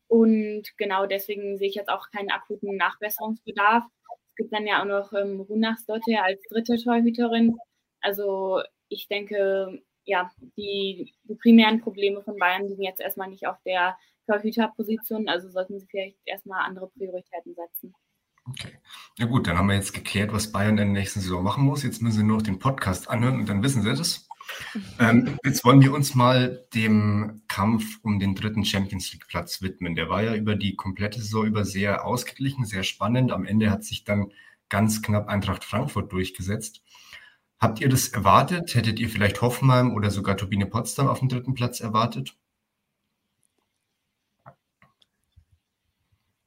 Speaker 3: Und genau deswegen sehe ich jetzt auch keinen akuten Nachbesserungsbedarf. Es gibt dann ja auch noch ähm, Runachsdotte als dritte Torhüterin. Also ich denke, ja, die, die primären Probleme von Bayern liegen jetzt erstmal nicht auf der Torhüterposition. Also sollten sie vielleicht erstmal andere Prioritäten setzen.
Speaker 1: Okay. Ja gut, dann haben wir jetzt geklärt, was Bayern in der nächsten Saison machen muss. Jetzt müssen Sie nur noch den Podcast anhören und dann wissen Sie das. Ähm, jetzt wollen wir uns mal dem Kampf um den dritten Champions League Platz widmen. Der war ja über die komplette Saison über sehr ausgeglichen, sehr spannend. Am Ende hat sich dann ganz knapp Eintracht Frankfurt durchgesetzt. Habt ihr das erwartet? Hättet ihr vielleicht Hoffenheim oder sogar Turbine Potsdam auf dem dritten Platz erwartet?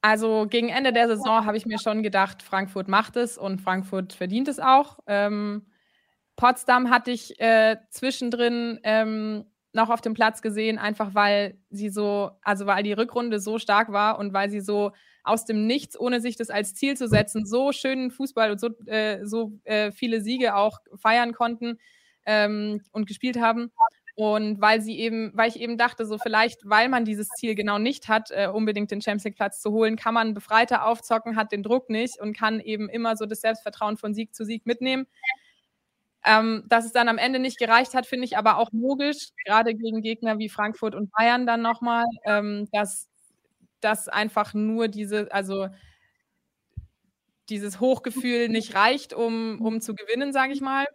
Speaker 2: Also gegen Ende der Saison habe ich mir schon gedacht, Frankfurt macht es und Frankfurt verdient es auch. Ähm, Potsdam hatte ich äh, zwischendrin ähm, noch auf dem Platz gesehen, einfach weil sie so, also weil die Rückrunde so stark war und weil sie so aus dem Nichts, ohne sich das als Ziel zu setzen, so schönen Fußball und so, äh, so äh, viele Siege auch feiern konnten ähm, und gespielt haben. Und weil sie eben, weil ich eben dachte, so vielleicht, weil man dieses Ziel genau nicht hat, äh, unbedingt den Champions League Platz zu holen, kann man befreiter aufzocken, hat den Druck nicht und kann eben immer so das Selbstvertrauen von Sieg zu Sieg mitnehmen. Ähm, dass es dann am Ende nicht gereicht hat, finde ich aber auch logisch, gerade gegen Gegner wie Frankfurt und Bayern dann nochmal, ähm, dass das einfach nur diese, also dieses Hochgefühl nicht reicht, um, um zu gewinnen, sage ich mal.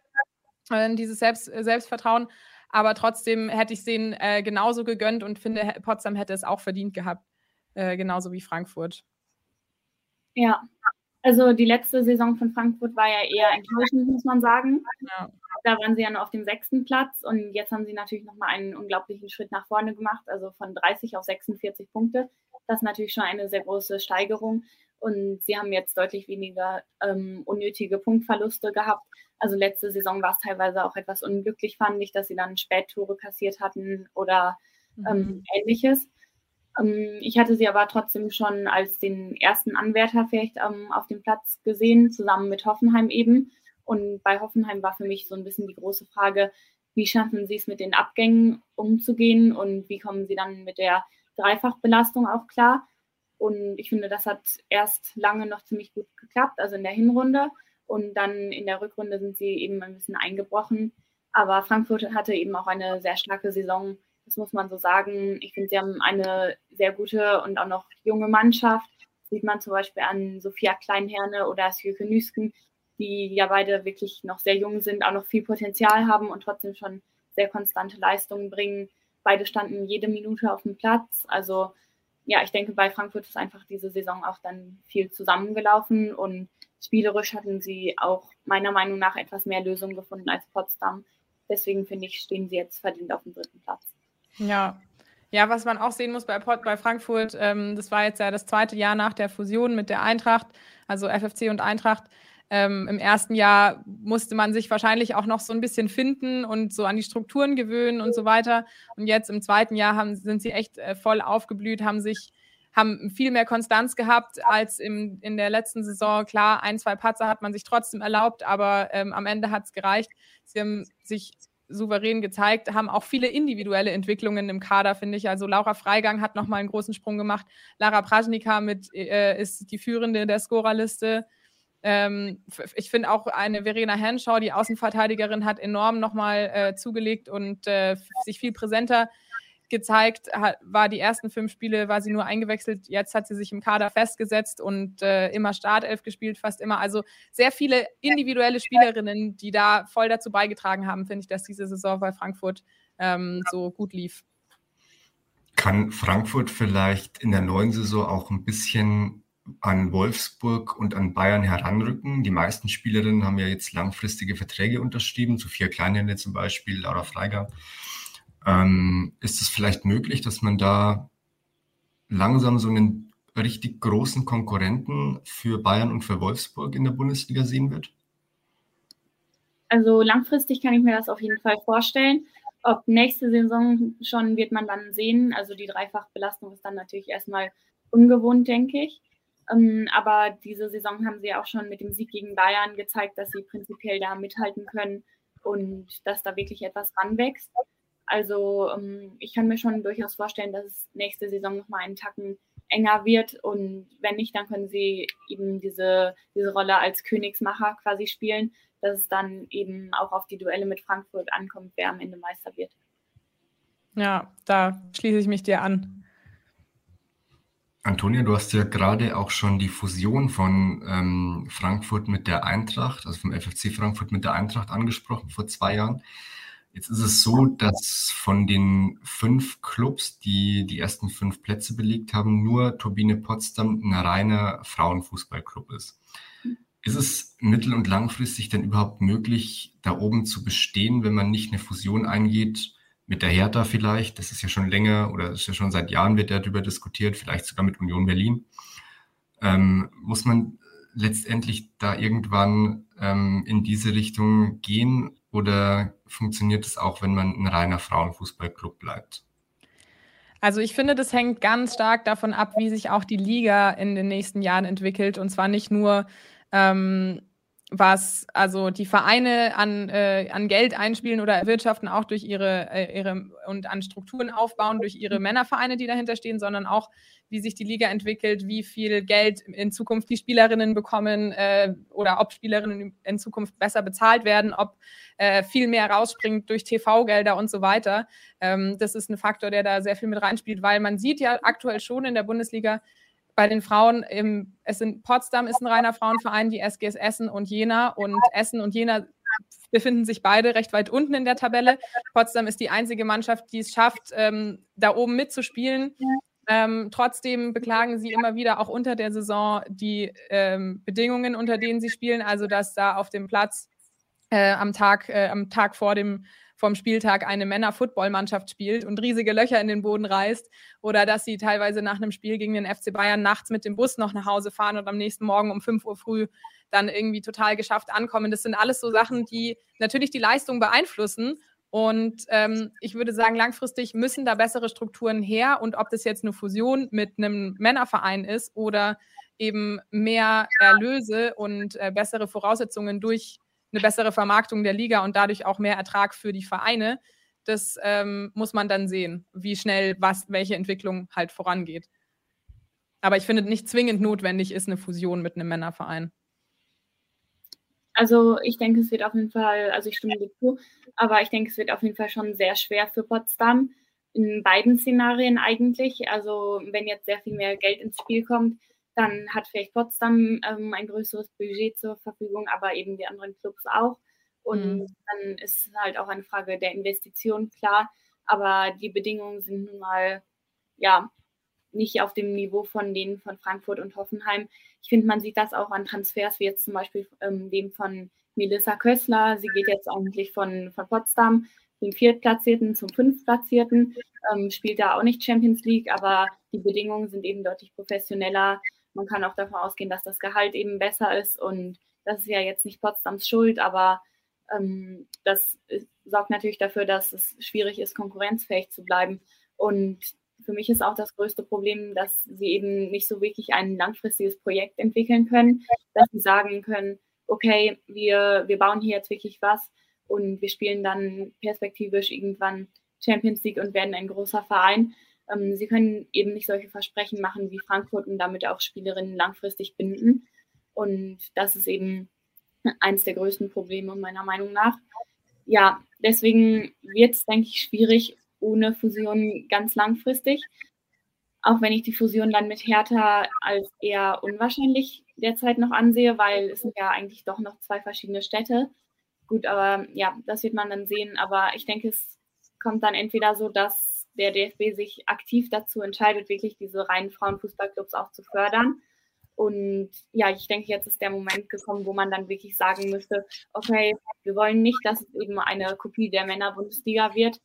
Speaker 2: Äh, dieses Selbst, Selbstvertrauen. Aber trotzdem hätte ich es denen äh, genauso gegönnt und finde, Potsdam hätte es auch verdient gehabt, äh, genauso wie Frankfurt.
Speaker 3: Ja, also die letzte Saison von Frankfurt war ja eher enttäuschend, muss man sagen. Ja. Da waren sie ja nur auf dem sechsten Platz und jetzt haben sie natürlich nochmal einen unglaublichen Schritt nach vorne gemacht, also von 30 auf 46 Punkte. Das ist natürlich schon eine sehr große Steigerung. Und sie haben jetzt deutlich weniger ähm, unnötige Punktverluste gehabt. Also letzte Saison war es teilweise auch etwas unglücklich, fand ich, dass sie dann Spättore kassiert hatten oder ähm, mhm. ähnliches. Ähm, ich hatte sie aber trotzdem schon als den ersten Anwärter vielleicht ähm, auf dem Platz gesehen, zusammen mit Hoffenheim eben. Und bei Hoffenheim war für mich so ein bisschen die große Frage, wie schaffen sie es mit den Abgängen umzugehen und wie kommen sie dann mit der Dreifachbelastung auch klar? Und ich finde, das hat erst lange noch ziemlich gut geklappt, also in der Hinrunde. Und dann in der Rückrunde sind sie eben ein bisschen eingebrochen. Aber Frankfurt hatte eben auch eine sehr starke Saison, das muss man so sagen. Ich finde, sie haben eine sehr gute und auch noch junge Mannschaft. Das sieht man zum Beispiel an Sophia Kleinherne oder Sjöke Nüsken, die ja beide wirklich noch sehr jung sind, auch noch viel Potenzial haben und trotzdem schon sehr konstante Leistungen bringen. Beide standen jede Minute auf dem Platz. Also ja, ich denke, bei Frankfurt ist einfach diese Saison auch dann viel zusammengelaufen und spielerisch hatten sie auch meiner Meinung nach etwas mehr Lösungen gefunden als Potsdam. Deswegen finde ich, stehen sie jetzt verdient auf dem dritten Platz.
Speaker 2: Ja. Ja, was man auch sehen muss bei, bei Frankfurt, ähm, das war jetzt ja das zweite Jahr nach der Fusion mit der Eintracht, also FFC und Eintracht. Ähm, Im ersten Jahr musste man sich wahrscheinlich auch noch so ein bisschen finden und so an die Strukturen gewöhnen und so weiter. Und jetzt im zweiten Jahr haben, sind sie echt äh, voll aufgeblüht, haben sich haben viel mehr Konstanz gehabt als im, in der letzten Saison. Klar, ein, zwei Patzer hat man sich trotzdem erlaubt, aber ähm, am Ende hat es gereicht. Sie haben sich souverän gezeigt, haben auch viele individuelle Entwicklungen im Kader, finde ich. Also Laura Freigang hat nochmal einen großen Sprung gemacht. Lara Prajnika mit, äh, ist die Führende der Scorerliste. Ähm, ich finde auch eine Verena Henshaw, die Außenverteidigerin, hat enorm nochmal äh, zugelegt und äh, sich viel präsenter gezeigt, war die ersten fünf Spiele, war sie nur eingewechselt, jetzt hat sie sich im Kader festgesetzt und äh, immer Startelf gespielt, fast immer. Also sehr viele individuelle Spielerinnen, die da voll dazu beigetragen haben, finde ich, dass diese Saison bei Frankfurt ähm, so gut lief.
Speaker 1: Kann Frankfurt vielleicht in der neuen Saison auch ein bisschen an Wolfsburg und an Bayern heranrücken? Die meisten Spielerinnen haben ja jetzt langfristige Verträge unterschrieben, vier Kleinhände zum Beispiel, Laura Freiger. Ähm, ist es vielleicht möglich, dass man da langsam so einen richtig großen Konkurrenten für Bayern und für Wolfsburg in der Bundesliga sehen wird?
Speaker 3: Also langfristig kann ich mir das auf jeden Fall vorstellen. Ob nächste Saison schon wird man dann sehen. Also die Dreifachbelastung ist dann natürlich erstmal ungewohnt, denke ich. Ähm, aber diese Saison haben sie auch schon mit dem Sieg gegen Bayern gezeigt, dass sie prinzipiell da mithalten können und dass da wirklich etwas ranwächst. Also ähm, ich kann mir schon durchaus vorstellen, dass es nächste Saison nochmal einen Tacken enger wird und wenn nicht, dann können sie eben diese, diese Rolle als Königsmacher quasi spielen, dass es dann eben auch auf die Duelle mit Frankfurt ankommt, wer am Ende Meister wird.
Speaker 2: Ja, da schließe ich mich dir an.
Speaker 1: Antonia, du hast ja gerade auch schon die Fusion von ähm, Frankfurt mit der Eintracht, also vom FFC Frankfurt mit der Eintracht angesprochen vor zwei Jahren. Jetzt ist es so, dass von den fünf Clubs, die die ersten fünf Plätze belegt haben, nur Turbine Potsdam ein reiner Frauenfußballclub ist. Ist es mittel- und langfristig denn überhaupt möglich, da oben zu bestehen, wenn man nicht eine Fusion eingeht mit der Hertha vielleicht? Das ist ja schon länger oder ist ja schon seit Jahren wird darüber diskutiert, vielleicht sogar mit Union Berlin. Ähm, muss man letztendlich da irgendwann ähm, in diese Richtung gehen oder funktioniert es auch, wenn man ein reiner Frauenfußballclub bleibt?
Speaker 2: Also ich finde, das hängt ganz stark davon ab, wie sich auch die Liga in den nächsten Jahren entwickelt. Und zwar nicht nur, ähm, was also die Vereine an, äh, an Geld einspielen oder erwirtschaften, auch durch ihre, äh, ihre und an Strukturen aufbauen, durch ihre Männervereine, die dahinter stehen, sondern auch wie sich die Liga entwickelt, wie viel Geld in Zukunft die Spielerinnen bekommen äh, oder ob Spielerinnen in Zukunft besser bezahlt werden, ob äh, viel mehr rausspringt durch TV-Gelder und so weiter. Ähm, das ist ein Faktor, der da sehr viel mit reinspielt, weil man sieht ja aktuell schon in der Bundesliga, bei den Frauen, im, es sind Potsdam ist ein reiner Frauenverein, die SGS Essen und Jena und Essen und Jena befinden sich beide recht weit unten in der Tabelle. Potsdam ist die einzige Mannschaft, die es schafft, ähm, da oben mitzuspielen. Ähm, trotzdem beklagen sie immer wieder auch unter der Saison die ähm, Bedingungen, unter denen sie spielen. Also dass da auf dem Platz äh, am Tag, äh, am Tag vor dem vom Spieltag eine Männer-Football-Mannschaft spielt und riesige Löcher in den Boden reißt oder dass sie teilweise nach einem Spiel gegen den FC Bayern nachts mit dem Bus noch nach Hause fahren und am nächsten Morgen um 5 Uhr früh dann irgendwie total geschafft ankommen. Das sind alles so Sachen, die natürlich die Leistung beeinflussen und ähm, ich würde sagen, langfristig müssen da bessere Strukturen her. Und ob das jetzt eine Fusion mit einem Männerverein ist oder eben mehr Erlöse und äh, bessere Voraussetzungen durch eine bessere Vermarktung der Liga und dadurch auch mehr Ertrag für die Vereine, das ähm, muss man dann sehen, wie schnell was, welche Entwicklung halt vorangeht. Aber ich finde nicht zwingend notwendig ist eine Fusion mit einem Männerverein.
Speaker 3: Also ich denke, es wird auf jeden Fall, also ich stimme dir zu, aber ich denke, es wird auf jeden Fall schon sehr schwer für Potsdam in beiden Szenarien eigentlich. Also wenn jetzt sehr viel mehr Geld ins Spiel kommt, dann hat vielleicht Potsdam ähm, ein größeres Budget zur Verfügung, aber eben die anderen Clubs auch. Und mhm. dann ist halt auch eine Frage der Investition klar. Aber die Bedingungen sind nun mal ja nicht auf dem Niveau von denen von Frankfurt und Hoffenheim. Ich finde, man sieht das auch an Transfers, wie jetzt zum Beispiel ähm, dem von Melissa Kössler. Sie geht jetzt eigentlich von, von Potsdam, dem Viertplatzierten zum Fünftplatzierten, ähm, spielt da auch nicht Champions League, aber die Bedingungen sind eben deutlich professioneller. Man kann auch davon ausgehen, dass das Gehalt eben besser ist und das ist ja jetzt nicht Potsdams Schuld, aber ähm, das sorgt natürlich dafür, dass es schwierig ist, konkurrenzfähig zu bleiben. Und für mich ist auch das größte Problem, dass sie eben nicht so wirklich ein langfristiges Projekt entwickeln können, dass sie sagen können, okay, wir, wir bauen hier jetzt wirklich was und wir spielen dann perspektivisch irgendwann Champions League und werden ein großer Verein. Ähm, sie können eben nicht solche Versprechen machen wie Frankfurt und damit auch Spielerinnen langfristig binden. Und das ist eben eines der größten Probleme meiner Meinung nach. Ja, deswegen wird es, denke ich, schwierig ohne Fusion ganz langfristig. Auch wenn ich die Fusion dann mit Hertha als eher unwahrscheinlich derzeit noch ansehe, weil es sind ja eigentlich doch noch zwei verschiedene Städte. Gut, aber ja, das wird man dann sehen. Aber ich denke, es kommt dann entweder so, dass der DFB sich aktiv dazu entscheidet, wirklich diese reinen Frauenfußballclubs auch zu fördern und ja, ich denke, jetzt ist der Moment gekommen, wo man dann wirklich sagen müsste, okay, wir wollen nicht, dass es eben eine Kopie der Männer-Bundesliga wird,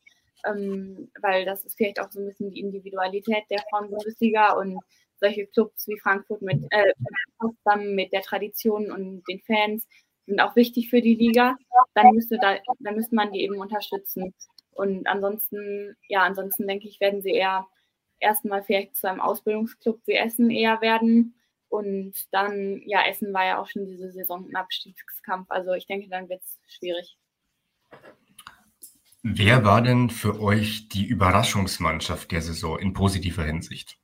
Speaker 3: ähm, weil das ist vielleicht auch so ein bisschen die Individualität der Frauen-Bundesliga und solche Clubs wie Frankfurt mit äh, Potsdam mit der Tradition und den Fans sind auch wichtig für die Liga. Dann müsste da, dann müsste man die eben unterstützen. Und ansonsten, ja, ansonsten denke ich, werden sie eher erstmal vielleicht zu einem Ausbildungsclub wie Essen eher werden und dann, ja, Essen war ja auch schon diese Saison ein Abstiegskampf. Also ich denke, dann wird es schwierig.
Speaker 1: Wer war denn für euch die Überraschungsmannschaft der Saison in positiver Hinsicht?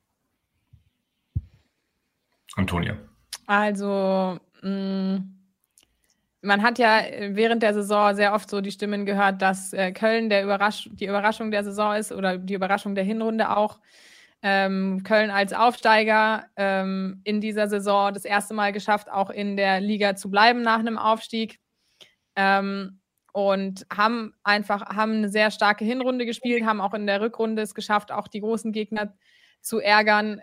Speaker 1: Antonia.
Speaker 2: Also, mh, mm, man hat ja während der Saison sehr oft so die Stimmen gehört, dass äh, Köln der Überrasch die Überraschung der Saison ist oder die Überraschung der Hinrunde auch. Ähm, Köln als Aufsteiger ähm, in dieser Saison das erste Mal geschafft, auch in der Liga zu bleiben nach einem Aufstieg. Ähm, und haben einfach haben eine sehr starke Hinrunde gespielt, haben auch in der Rückrunde es geschafft, auch die großen Gegner zu ärgern.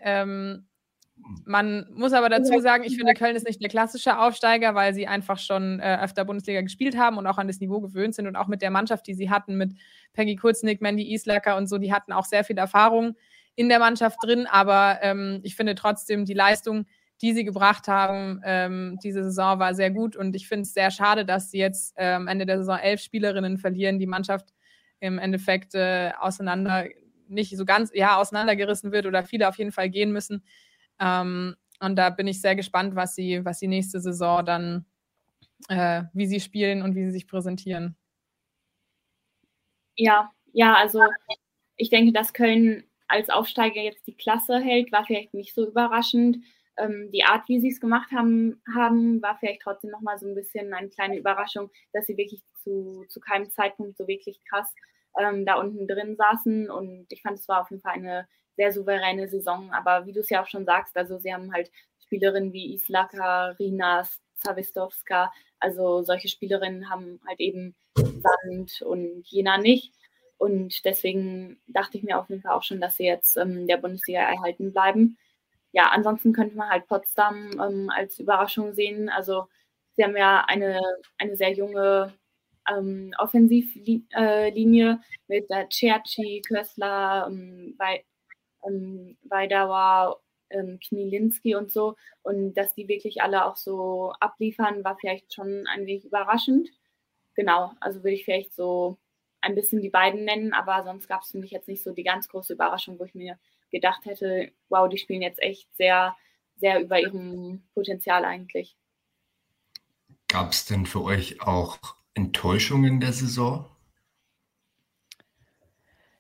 Speaker 2: Ähm, man muss aber dazu sagen, ich finde, Köln ist nicht der klassische Aufsteiger, weil sie einfach schon äh, öfter Bundesliga gespielt haben und auch an das Niveau gewöhnt sind und auch mit der Mannschaft, die sie hatten, mit Peggy Kurznick, Mandy Islacker und so, die hatten auch sehr viel Erfahrung in der Mannschaft drin, aber ähm, ich finde trotzdem die Leistung, die sie gebracht haben, ähm, diese Saison war sehr gut. Und ich finde es sehr schade, dass sie jetzt äh, am Ende der Saison elf Spielerinnen verlieren, die Mannschaft im Endeffekt äh, auseinander, nicht so ganz, ja, auseinandergerissen wird oder viele auf jeden Fall gehen müssen. Ähm, und da bin ich sehr gespannt, was sie, was sie nächste Saison dann, äh, wie sie spielen und wie sie sich präsentieren.
Speaker 3: Ja, ja, also ich denke, dass Köln als Aufsteiger jetzt die Klasse hält, war vielleicht nicht so überraschend. Ähm, die Art, wie sie es gemacht haben, haben, war vielleicht trotzdem nochmal so ein bisschen eine kleine Überraschung, dass sie wirklich zu, zu keinem Zeitpunkt so wirklich krass ähm, da unten drin saßen. Und ich fand, es war auf jeden Fall eine sehr souveräne Saison. Aber wie du es ja auch schon sagst, also sie haben halt Spielerinnen wie Islaka, Rina, Zawistowska, also solche Spielerinnen haben halt eben Sand und Jena nicht. Und deswegen dachte ich mir auf jeden Fall auch schon, dass sie jetzt ähm, der Bundesliga erhalten bleiben. Ja, ansonsten könnte man halt Potsdam ähm, als Überraschung sehen. Also sie haben ja eine, eine sehr junge ähm, Offensivlinie äh, mit der Cerci, Kössler, ähm, ähm, Weidauer, ähm, Knielinski und so. Und dass die wirklich alle auch so abliefern, war vielleicht schon ein wenig überraschend. Genau, also würde ich vielleicht so ein bisschen die beiden nennen, aber sonst gab es für mich jetzt nicht so die ganz große Überraschung, wo ich mir gedacht hätte, wow, die spielen jetzt echt sehr, sehr über ihrem Potenzial eigentlich.
Speaker 1: Gab es denn für euch auch Enttäuschungen der Saison?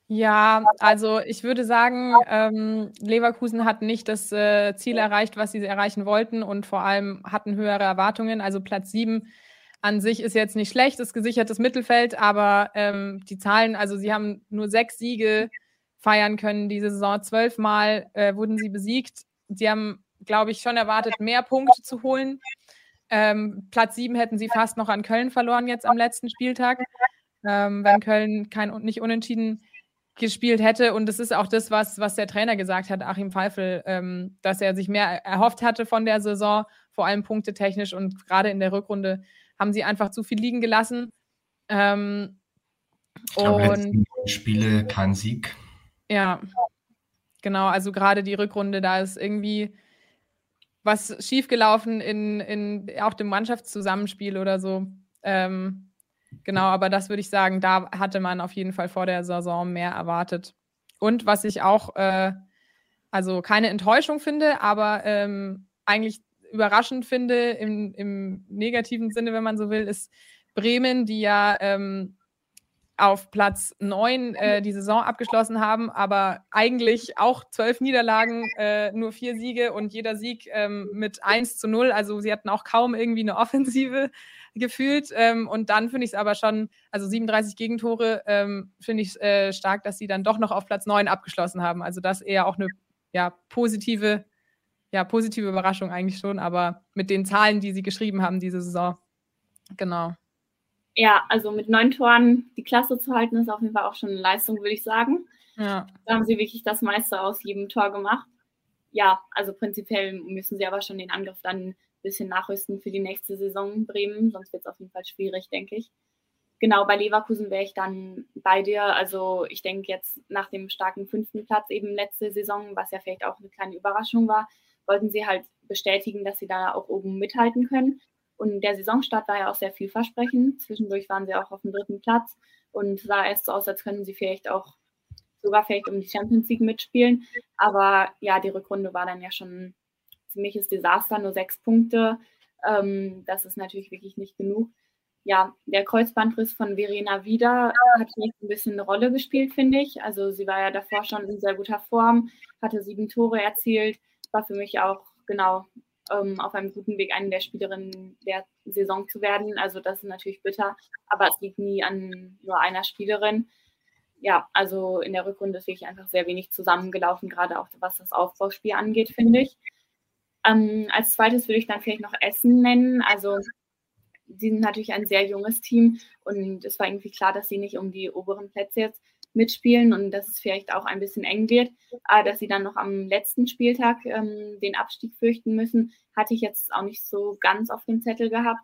Speaker 2: Ja, also ich würde sagen, ähm, Leverkusen hat nicht das äh, Ziel erreicht, was sie erreichen wollten und vor allem hatten höhere Erwartungen. Also Platz sieben an sich ist jetzt nicht schlecht, ist gesichertes Mittelfeld, aber ähm, die Zahlen, also sie haben nur sechs Siege feiern können diese Saison. Zwölfmal äh, wurden sie besiegt. Sie haben, glaube ich, schon erwartet, mehr Punkte zu holen. Ähm, Platz sieben hätten sie fast noch an Köln verloren jetzt am letzten Spieltag, ähm, wenn Köln kein nicht unentschieden gespielt hätte. Und das ist auch das, was, was der Trainer gesagt hat, Achim Pfeifel, ähm, dass er sich mehr erhofft hatte von der Saison, vor allem punktetechnisch. Und gerade in der Rückrunde haben sie einfach zu viel liegen gelassen. Ähm,
Speaker 1: und Spiele kein Sieg.
Speaker 2: Ja, genau. Also gerade die Rückrunde, da ist irgendwie was schiefgelaufen in, in auch dem Mannschaftszusammenspiel oder so. Ähm, genau, aber das würde ich sagen, da hatte man auf jeden Fall vor der Saison mehr erwartet. Und was ich auch, äh, also keine Enttäuschung finde, aber ähm, eigentlich überraschend finde, im, im negativen Sinne, wenn man so will, ist Bremen, die ja ähm, auf Platz 9 äh, die Saison abgeschlossen haben, aber eigentlich auch zwölf Niederlagen, äh, nur vier Siege und jeder Sieg ähm, mit 1 zu 0. Also sie hatten auch kaum irgendwie eine Offensive gefühlt. Ähm, und dann finde ich es aber schon, also 37 Gegentore, ähm, finde ich äh, stark, dass sie dann doch noch auf Platz 9 abgeschlossen haben. Also das eher auch eine ja, positive, ja, positive Überraschung eigentlich schon, aber mit den Zahlen, die sie geschrieben haben diese Saison. Genau
Speaker 3: ja, also mit neun Toren die Klasse zu halten, ist auf jeden Fall auch schon eine Leistung, würde ich sagen. Ja. Da haben sie wirklich das meiste aus jedem Tor gemacht. Ja, also prinzipiell müssen sie aber schon den Angriff dann bisschen nachrüsten für die nächste Saison Bremen, sonst wird es auf jeden Fall schwierig, denke ich. Genau, bei Leverkusen wäre ich dann bei dir. Also ich denke jetzt nach dem starken fünften Platz eben letzte Saison, was ja vielleicht auch eine kleine Überraschung war, wollten sie halt bestätigen, dass sie da auch oben mithalten können. Und der Saisonstart war ja auch sehr vielversprechend. Zwischendurch waren sie auch auf dem dritten Platz und sah erst so aus, als können sie vielleicht auch sogar vielleicht um die Champions League mitspielen. Aber ja, die Rückrunde war dann ja schon ein ziemliches Desaster, nur sechs Punkte. Ähm, das ist natürlich wirklich nicht genug. Ja, der Kreuzbandriss von Verena Wieder hat jetzt ein bisschen eine Rolle gespielt, finde ich. Also sie war ja davor schon in sehr guter Form, hatte sieben Tore erzielt, war für mich auch genau ähm, auf einem guten Weg, eine der Spielerinnen der Saison zu werden. Also das ist natürlich bitter, aber es liegt nie an nur einer Spielerin. Ja, also in der Rückrunde ist wirklich einfach sehr wenig zusammengelaufen, gerade auch was das Aufbauspiel angeht, finde ich. Ähm, als zweites würde ich dann vielleicht noch Essen nennen. Also sie sind natürlich ein sehr junges Team und es war irgendwie klar, dass sie nicht um die oberen Plätze jetzt mitspielen und dass es vielleicht auch ein bisschen eng wird. Aber dass sie dann noch am letzten Spieltag ähm, den Abstieg fürchten müssen, hatte ich jetzt auch nicht so ganz auf dem Zettel gehabt.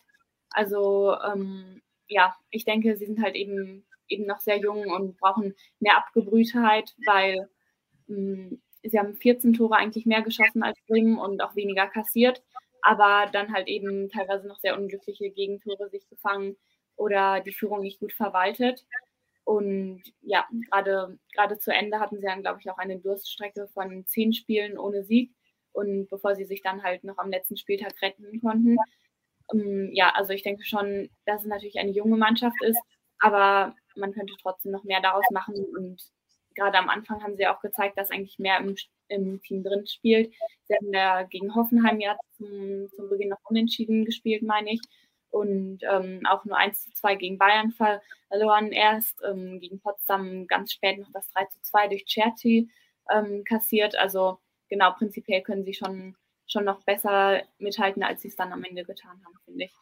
Speaker 3: Also ähm, ja, ich denke, sie sind halt eben, eben noch sehr jung und brauchen mehr Abgebrühtheit, weil ähm, sie haben 14 Tore eigentlich mehr geschossen als Bremen und auch weniger kassiert, aber dann halt eben teilweise noch sehr unglückliche Gegentore sich gefangen oder die Führung nicht gut verwaltet. Und ja, gerade, gerade zu Ende hatten sie dann, glaube ich, auch eine Durststrecke von zehn Spielen ohne Sieg. Und bevor sie sich dann halt noch am letzten Spieltag retten konnten. Ähm, ja, also ich denke schon, dass es natürlich eine junge Mannschaft ist, aber man könnte trotzdem noch mehr daraus machen. Und gerade am Anfang haben sie auch gezeigt, dass eigentlich mehr im, im Team drin spielt. Sie haben ja gegen Hoffenheim ja zum, zum Beginn noch unentschieden gespielt, meine ich und ähm, auch nur 1 zu 2 gegen Bayern verloren erst, ähm, gegen Potsdam ganz spät noch das 3 zu 2 durch Cherty ähm, kassiert. Also genau, prinzipiell können sie schon, schon noch besser mithalten, als sie es dann am Ende getan haben, finde ich.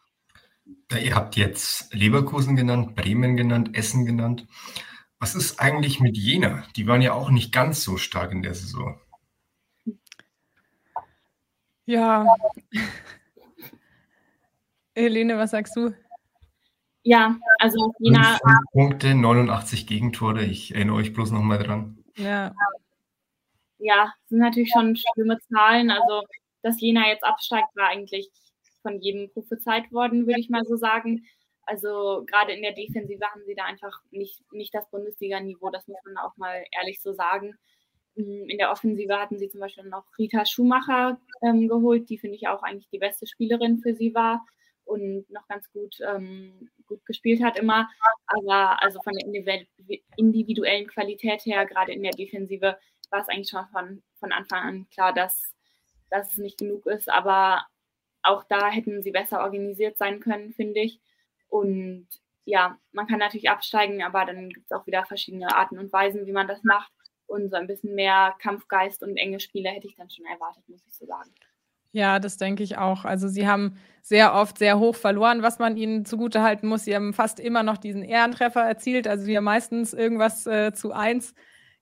Speaker 1: Ihr habt jetzt Leverkusen genannt, Bremen genannt, Essen genannt. Was ist eigentlich mit Jena? Die waren ja auch nicht ganz so stark in der Saison.
Speaker 2: Ja, [LAUGHS] Helene, was sagst du?
Speaker 3: Ja, also Jena.
Speaker 1: Punkte, 89 Gegentore. Ich erinnere euch bloß nochmal dran.
Speaker 3: Ja. Ja, sind natürlich schon schlimme Zahlen. Also, dass Jena jetzt absteigt, war eigentlich von jedem prophezeit worden, würde ich mal so sagen. Also gerade in der Defensive haben sie da einfach nicht, nicht das Bundesliga-Niveau, das muss man auch mal ehrlich so sagen. Mm, in der Offensive hatten sie zum Beispiel noch Rita Schumacher ähm, geholt, die finde ich auch eigentlich die beste Spielerin für sie war und noch ganz gut, ähm, gut gespielt hat immer. Aber also von der individuellen Qualität her, gerade in der Defensive, war es eigentlich schon von, von Anfang an klar, dass, dass es nicht genug ist. Aber auch da hätten sie besser organisiert sein können, finde ich. Und ja, man kann natürlich absteigen, aber dann gibt es auch wieder verschiedene Arten und Weisen, wie man das macht. Und so ein bisschen mehr Kampfgeist und enge Spiele hätte ich dann schon erwartet, muss ich so sagen.
Speaker 2: Ja, das denke ich auch. Also sie haben sehr oft sehr hoch verloren, was man ihnen zugutehalten muss. Sie haben fast immer noch diesen Ehrentreffer erzielt, also sie haben meistens irgendwas äh, zu eins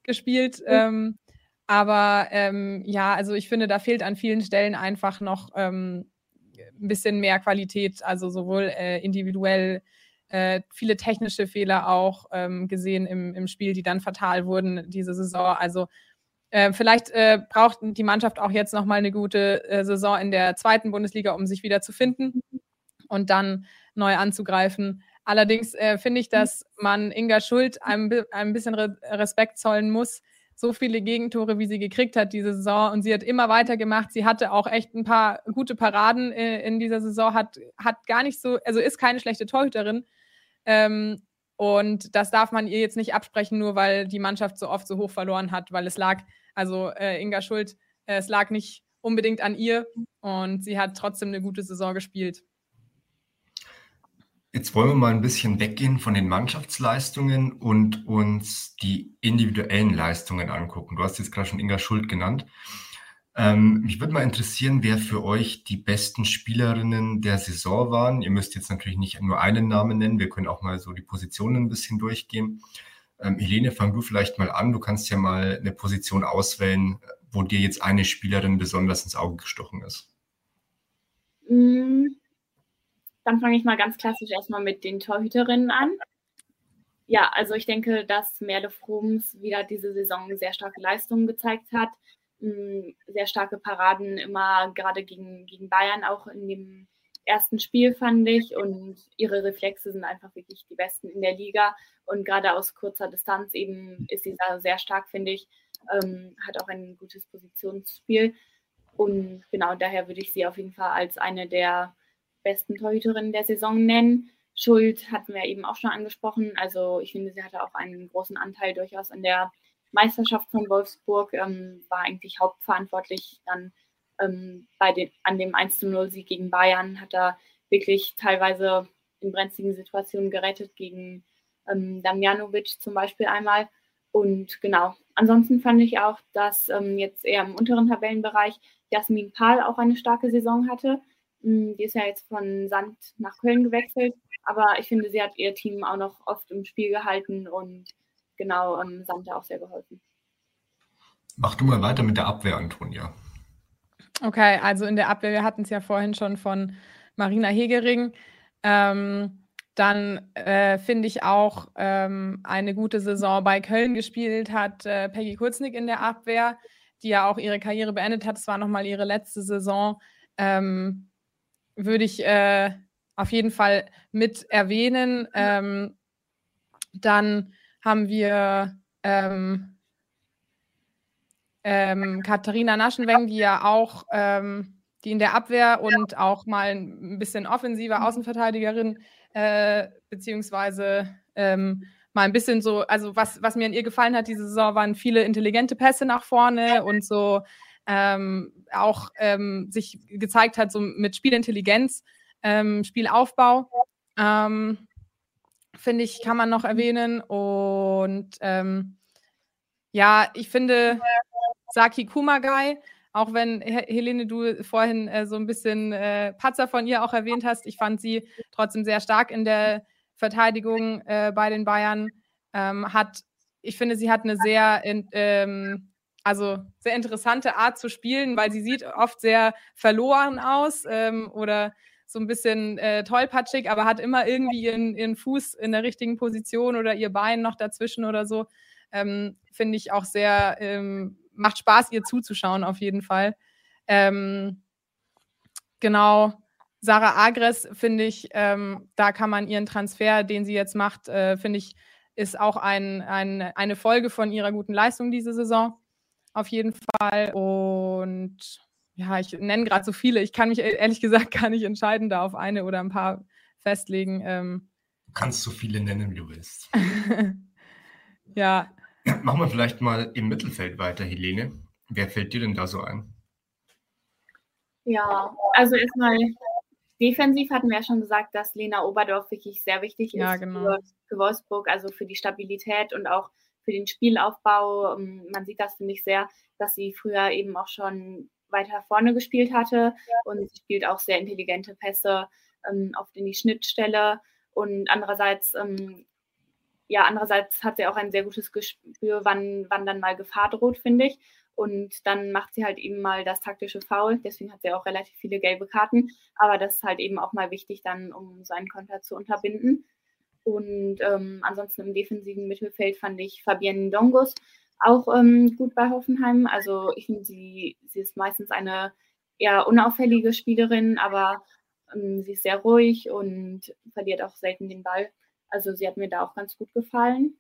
Speaker 2: gespielt. Mhm. Ähm, aber ähm, ja, also ich finde, da fehlt an vielen Stellen einfach noch ähm, ein bisschen mehr Qualität, also sowohl äh, individuell äh, viele technische Fehler auch ähm, gesehen im, im Spiel, die dann fatal wurden diese Saison. Also äh, vielleicht äh, braucht die Mannschaft auch jetzt nochmal eine gute äh, Saison in der zweiten Bundesliga, um sich wieder zu finden und dann neu anzugreifen. Allerdings äh, finde ich, dass man Inga Schuld ein, ein bisschen Re Respekt zollen muss. So viele Gegentore, wie sie gekriegt hat diese Saison und sie hat immer weitergemacht. Sie hatte auch echt ein paar gute Paraden äh, in dieser Saison, hat, hat gar nicht so, also ist keine schlechte Torhüterin. Ähm, und das darf man ihr jetzt nicht absprechen, nur weil die Mannschaft so oft so hoch verloren hat, weil es lag, also äh, Inga Schuld, äh, es lag nicht unbedingt an ihr und sie hat trotzdem eine gute Saison gespielt.
Speaker 1: Jetzt wollen wir mal ein bisschen weggehen von den Mannschaftsleistungen und uns die individuellen Leistungen angucken. Du hast jetzt gerade schon Inga Schuld genannt. Ähm, mich würde mal interessieren, wer für euch die besten Spielerinnen der Saison waren. Ihr müsst jetzt natürlich nicht nur einen Namen nennen, wir können auch mal so die Positionen ein bisschen durchgehen. Ähm, Helene, fang du vielleicht mal an. Du kannst ja mal eine Position auswählen, wo dir jetzt eine Spielerin besonders ins Auge gestochen ist.
Speaker 3: Mm, dann fange ich mal ganz klassisch erstmal mit den Torhüterinnen an. Ja, also ich denke, dass Merle Froms wieder diese Saison sehr starke Leistungen gezeigt hat sehr starke Paraden, immer gerade gegen, gegen Bayern, auch in dem ersten Spiel fand ich. Und ihre Reflexe sind einfach wirklich die besten in der Liga. Und gerade aus kurzer Distanz eben ist sie da sehr stark, finde ich. Ähm, hat auch ein gutes Positionsspiel. Und genau daher würde ich sie auf jeden Fall als eine der besten Torhüterinnen der Saison nennen. Schuld hatten wir eben auch schon angesprochen. Also ich finde, sie hatte auch einen großen Anteil durchaus an der Meisterschaft von Wolfsburg, ähm, war eigentlich hauptverantwortlich dann ähm, bei den, an dem 1-0-Sieg gegen Bayern, hat er wirklich teilweise in brenzligen Situationen gerettet, gegen ähm, Damjanovic zum Beispiel einmal. Und genau, ansonsten fand ich auch, dass ähm, jetzt eher im unteren Tabellenbereich Jasmin Pahl auch eine starke Saison hatte. Ähm, die ist ja jetzt von Sand nach Köln gewechselt, aber ich finde, sie hat ihr Team auch noch oft im Spiel gehalten und genau ähm, Sante auch sehr geholfen.
Speaker 1: Mach du mal weiter mit der Abwehr, Antonia.
Speaker 2: Okay, also in der Abwehr, wir hatten es ja vorhin schon von Marina Hegering. Ähm, dann äh, finde ich auch ähm, eine gute Saison bei Köln gespielt hat äh, Peggy Kurznick in der Abwehr, die ja auch ihre Karriere beendet hat. Es war nochmal ihre letzte Saison. Ähm, würde ich äh, auf jeden Fall mit erwähnen. Ähm, dann haben wir ähm, ähm, Katharina Naschenweng, die ja auch, ähm, die in der Abwehr und auch mal ein bisschen offensiver Außenverteidigerin, äh, beziehungsweise ähm, mal ein bisschen so, also was, was mir an ihr gefallen hat diese Saison, waren viele intelligente Pässe nach vorne und so ähm, auch ähm, sich gezeigt hat, so mit Spielintelligenz, Spielaufbau. Ähm, finde ich, kann man noch erwähnen. Und ähm, ja, ich finde Saki Kumagai, auch wenn Helene, du vorhin äh, so ein bisschen äh, Patzer von ihr auch erwähnt hast, ich fand sie trotzdem sehr stark in der Verteidigung äh, bei den Bayern. Ähm, hat, ich finde, sie hat eine sehr, in, ähm, also sehr interessante Art zu spielen, weil sie sieht oft sehr verloren aus ähm, oder so ein bisschen äh, tollpatschig, aber hat immer irgendwie ihren, ihren Fuß in der richtigen Position oder ihr Bein noch dazwischen oder so. Ähm, Finde ich auch sehr, ähm, macht Spaß, ihr zuzuschauen auf jeden Fall. Ähm, genau, Sarah Agres, finde ich, ähm, da kann man ihren Transfer, den sie jetzt macht, äh, finde ich, ist auch ein, ein, eine Folge von ihrer guten Leistung diese Saison. Auf jeden Fall. Und ja, ich nenne gerade so viele. Ich kann mich e-, ehrlich gesagt [LAUGHS] gar nicht entscheiden, da auf eine oder ein paar festlegen. Ähm.
Speaker 1: Du kannst so viele nennen, wie du willst. [LAUGHS]
Speaker 2: ja.
Speaker 1: Machen wir vielleicht mal im Mittelfeld weiter, Helene. Wer fällt dir denn da so ein?
Speaker 3: Ja, also erstmal defensiv hatten wir ja schon gesagt, dass Lena Oberdorf wirklich sehr wichtig
Speaker 2: ja,
Speaker 3: ist
Speaker 2: genau.
Speaker 3: für, für, Wolfsburg, also für die Stabilität und auch für den Spielaufbau. Ähm, man sieht das, finde ich, sehr, dass sie früher eben auch schon weiter vorne gespielt hatte ja. und sie spielt auch sehr intelligente Pässe ähm, oft in die Schnittstelle und andererseits ähm, ja, andererseits hat sie auch ein sehr gutes Gespür, wann, wann dann mal Gefahr droht, finde ich. Und dann macht sie halt eben mal das taktische Foul. Deswegen hat sie auch relativ viele gelbe Karten. Aber das ist halt eben auch mal wichtig, dann, um seinen Konter zu unterbinden. Und ähm, ansonsten im defensiven Mittelfeld fand ich Fabienne Dongus auch ähm, gut bei Hoffenheim. Also ich finde, sie, sie ist meistens eine eher unauffällige Spielerin, aber ähm, sie ist sehr ruhig und verliert auch selten den Ball. Also sie hat mir da auch ganz gut gefallen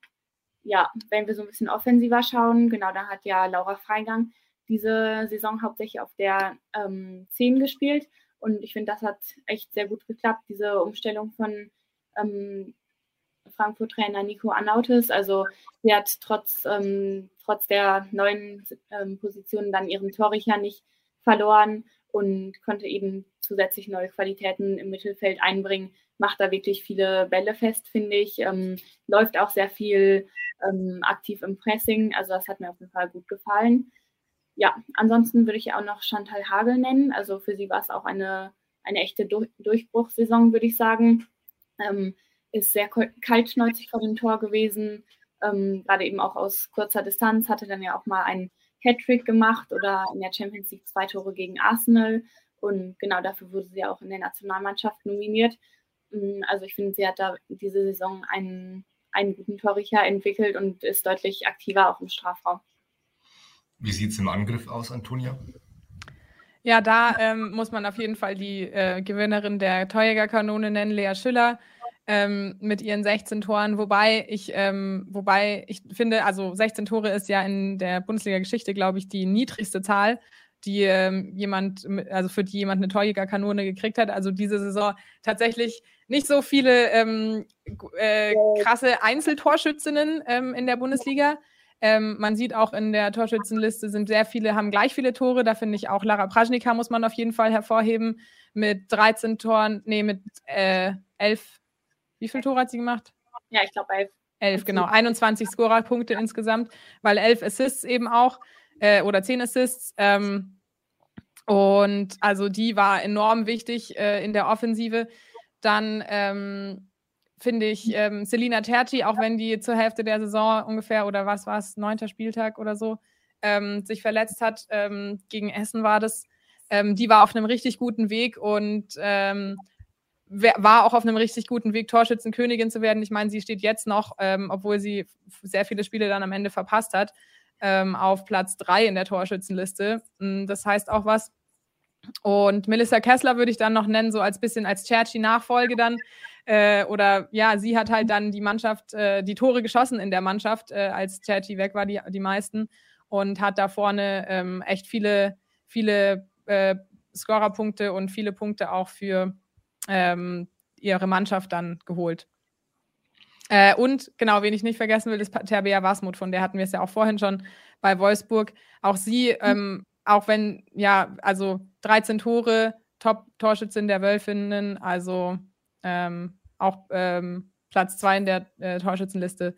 Speaker 3: ja, wenn wir so ein bisschen offensiver schauen, genau, da hat ja Laura Freigang diese Saison hauptsächlich auf der ähm, 10 gespielt. Und ich finde, das hat echt sehr gut geklappt, diese Umstellung von ähm, Frankfurt-Trainer Nico Anautis. Also sie hat trotz, ähm, trotz der neuen ähm, Positionen dann ihren Torrichter nicht verloren und konnte eben zusätzlich neue Qualitäten im Mittelfeld einbringen. Macht da wirklich viele Bälle fest, finde ich. Ähm, läuft auch sehr viel ähm, aktiv im Pressing. Also das hat mir auf jeden Fall gut gefallen. Ja, ansonsten würde ich auch noch Chantal Hagel nennen. Also für sie war es auch eine, eine echte Dur Durchbruchssaison, würde ich sagen. Ähm, ist sehr kaltschnäuzig vor dem Tor gewesen, ähm, gerade eben auch aus kurzer Distanz, hatte dann ja auch mal einen Hattrick gemacht oder in der Champions League zwei Tore gegen Arsenal. Und genau dafür wurde sie auch in der Nationalmannschaft nominiert. Mm, also ich finde, sie hat da diese Saison einen einen guten Torrichter entwickelt und ist deutlich aktiver auch im Strafraum.
Speaker 1: Wie sieht es im Angriff aus, Antonia?
Speaker 2: Ja, da ähm, muss man auf jeden Fall die äh, Gewinnerin der Torjägerkanone nennen, Lea Schüller, ähm, mit ihren 16 Toren. Wobei ich, ähm, wobei ich finde, also 16 Tore ist ja in der Bundesliga-Geschichte, glaube ich, die niedrigste Zahl, die ähm, jemand, also für die jemand eine Torjägerkanone gekriegt hat. Also diese Saison tatsächlich nicht so viele ähm, äh, krasse Einzeltorschützinnen ähm, in der Bundesliga. Ähm, man sieht auch in der Torschützenliste sind sehr viele, haben gleich viele Tore. Da finde ich auch Lara Prajnika muss man auf jeden Fall hervorheben. Mit 13 Toren, nee, mit äh, 11. Wie viele Tore hat sie gemacht?
Speaker 3: Ja, ich glaube 11.
Speaker 2: 11, genau. 21 Scorerpunkte insgesamt, weil 11 Assists eben auch äh, oder 10 Assists. Ähm, und also die war enorm wichtig äh, in der Offensive. Dann ähm, finde ich ähm, Selina Terci, auch wenn die zur Hälfte der Saison ungefähr oder was war es, neunter Spieltag oder so, ähm, sich verletzt hat, ähm, gegen Essen war das, ähm, die war auf einem richtig guten Weg und ähm, war auch auf einem richtig guten Weg, Torschützenkönigin zu werden. Ich meine, sie steht jetzt noch, ähm, obwohl sie sehr viele Spiele dann am Ende verpasst hat, auf Platz drei in der Torschützenliste. Hm, das heißt auch was. Und Melissa Kessler würde ich dann noch nennen, so als bisschen als Cherchi-Nachfolge dann. Äh, oder ja, sie hat halt dann die Mannschaft, äh, die Tore geschossen in der Mannschaft, äh, als Cherchi weg war, die, die meisten. Und hat da vorne ähm, echt viele, viele äh, Scorerpunkte und viele Punkte auch für ähm, ihre Mannschaft dann geholt. Äh, und genau, wen ich nicht vergessen will, ist Terbea Wasmut, von der hatten wir es ja auch vorhin schon bei Wolfsburg. Auch sie ähm, auch wenn, ja, also 13 Tore, Top-Torschützin der Wölfinnen, also ähm, auch ähm, Platz 2 in der äh, Torschützenliste,